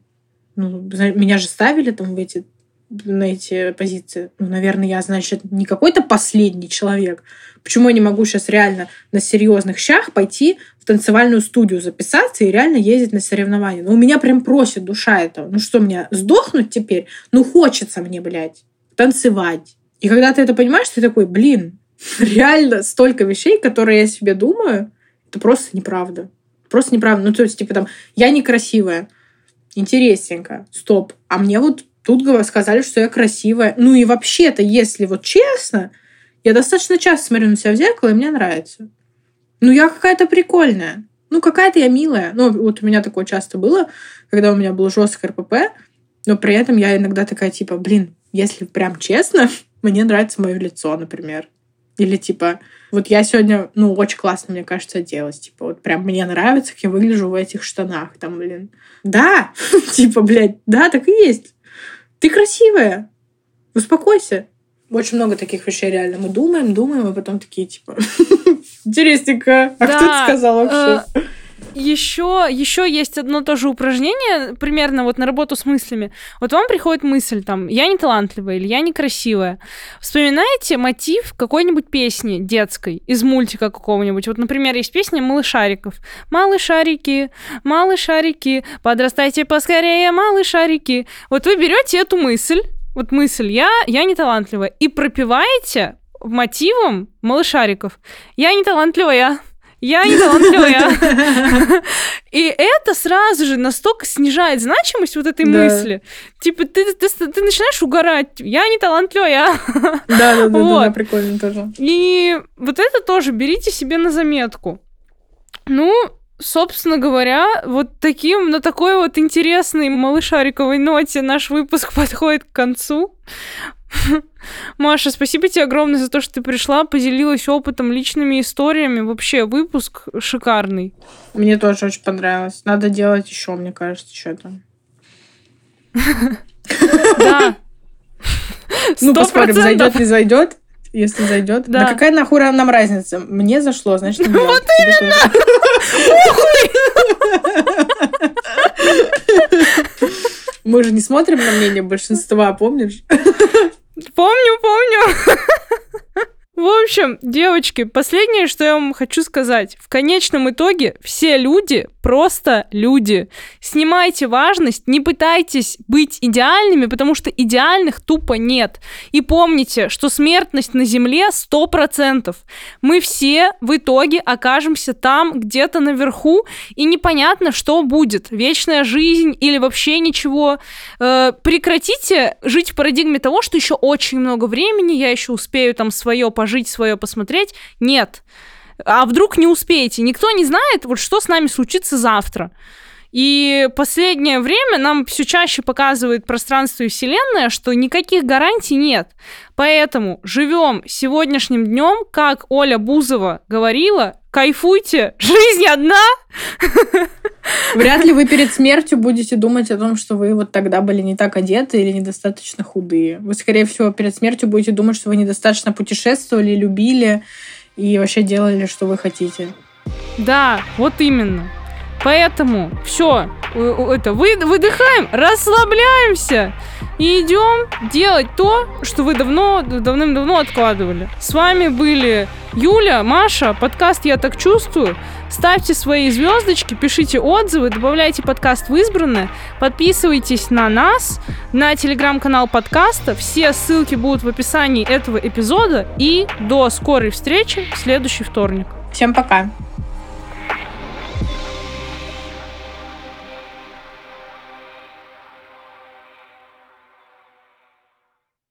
Ну, меня же ставили там в эти на эти позиции. Ну, наверное, я, значит, не какой-то последний человек. Почему я не могу сейчас реально на серьезных щах пойти в танцевальную студию записаться и реально ездить на соревнования? Ну, у меня прям просит душа этого. Ну что, мне сдохнуть теперь? Ну, хочется мне, блядь, танцевать. И когда ты это понимаешь, ты такой, блин, реально столько вещей, которые я себе думаю, это просто неправда. Просто неправда. Ну, то есть, типа там, я некрасивая, интересненько, стоп. А мне вот тут сказали, что я красивая. Ну и вообще-то, если вот честно, я достаточно часто смотрю на себя в зеркало, и мне нравится. Ну, я какая-то прикольная. Ну, какая-то я милая. Ну, вот у меня такое часто было, когда у меня был жесткий РПП, но при этом я иногда такая, типа, блин, если прям честно, мне нравится мое лицо, например. Или типа, вот я сегодня, ну, очень классно, мне кажется, оделась. Типа, вот прям мне нравится, как я выгляжу в этих штанах. Там, блин. Да! типа, блядь, да, так и есть. Ты красивая. Успокойся. Очень много таких вещей реально. Мы думаем, думаем, а потом такие, типа, интересненько. А кто это сказал вообще? Э, еще, еще есть одно тоже упражнение, примерно вот на работу с мыслями. Вот вам приходит мысль там, я не талантливая или я некрасивая. Вспоминаете мотив какой-нибудь песни детской из мультика какого-нибудь. Вот, например, есть песня «Малышариков». «Малышарики, малышарики, подрастайте поскорее, малышарики». Вот вы берете эту мысль, вот мысль «я, я не талантливая» и пропиваете мотивом малышариков. «Я не талантливая, я не талантливая. И это сразу же настолько снижает значимость вот этой мысли. Типа, ты, ты, ты начинаешь угорать. Я не талантливая. Да, да, да, прикольно тоже. И вот это тоже берите себе на заметку. Ну, собственно говоря, вот таким, на такой вот интересной малышариковой ноте наш выпуск подходит к концу. Маша, спасибо тебе огромное за то, что ты пришла, поделилась опытом, личными историями. Вообще, выпуск шикарный. Мне тоже очень понравилось. Надо делать еще, мне кажется, что-то. Да. Ну, посмотрим, зайдет, не зайдет. Если зайдет. Да. да какая нахуй нам разница? Мне зашло, значит, Вот именно! Мы же не смотрим на мнение большинства, помнишь? Помню, помню. В общем, девочки, последнее, что я вам хочу сказать. В конечном итоге все люди просто люди. Снимайте важность, не пытайтесь быть идеальными, потому что идеальных тупо нет. И помните, что смертность на Земле 100%. Мы все в итоге окажемся там, где-то наверху, и непонятно, что будет. Вечная жизнь или вообще ничего. Э, прекратите жить в парадигме того, что еще очень много времени, я еще успею там свое пожить, свое посмотреть. Нет. А вдруг не успеете? Никто не знает, вот что с нами случится завтра. И последнее время нам все чаще показывает пространство и Вселенная, что никаких гарантий нет. Поэтому живем сегодняшним днем, как Оля Бузова говорила, кайфуйте, жизнь одна. Вряд ли вы перед смертью будете думать о том, что вы вот тогда были не так одеты или недостаточно худые. Вы, скорее всего, перед смертью будете думать, что вы недостаточно путешествовали, любили и вообще делали, что вы хотите. Да, вот именно. Поэтому все, это вы, выдыхаем, расслабляемся и идем делать то, что вы давно, давным-давно откладывали. С вами были Юля, Маша, подкаст «Я так чувствую». Ставьте свои звездочки, пишите отзывы, добавляйте подкаст в избранное, подписывайтесь на нас, на телеграм-канал подкаста. Все ссылки будут в описании этого эпизода. И до скорой встречи в следующий вторник. Всем пока!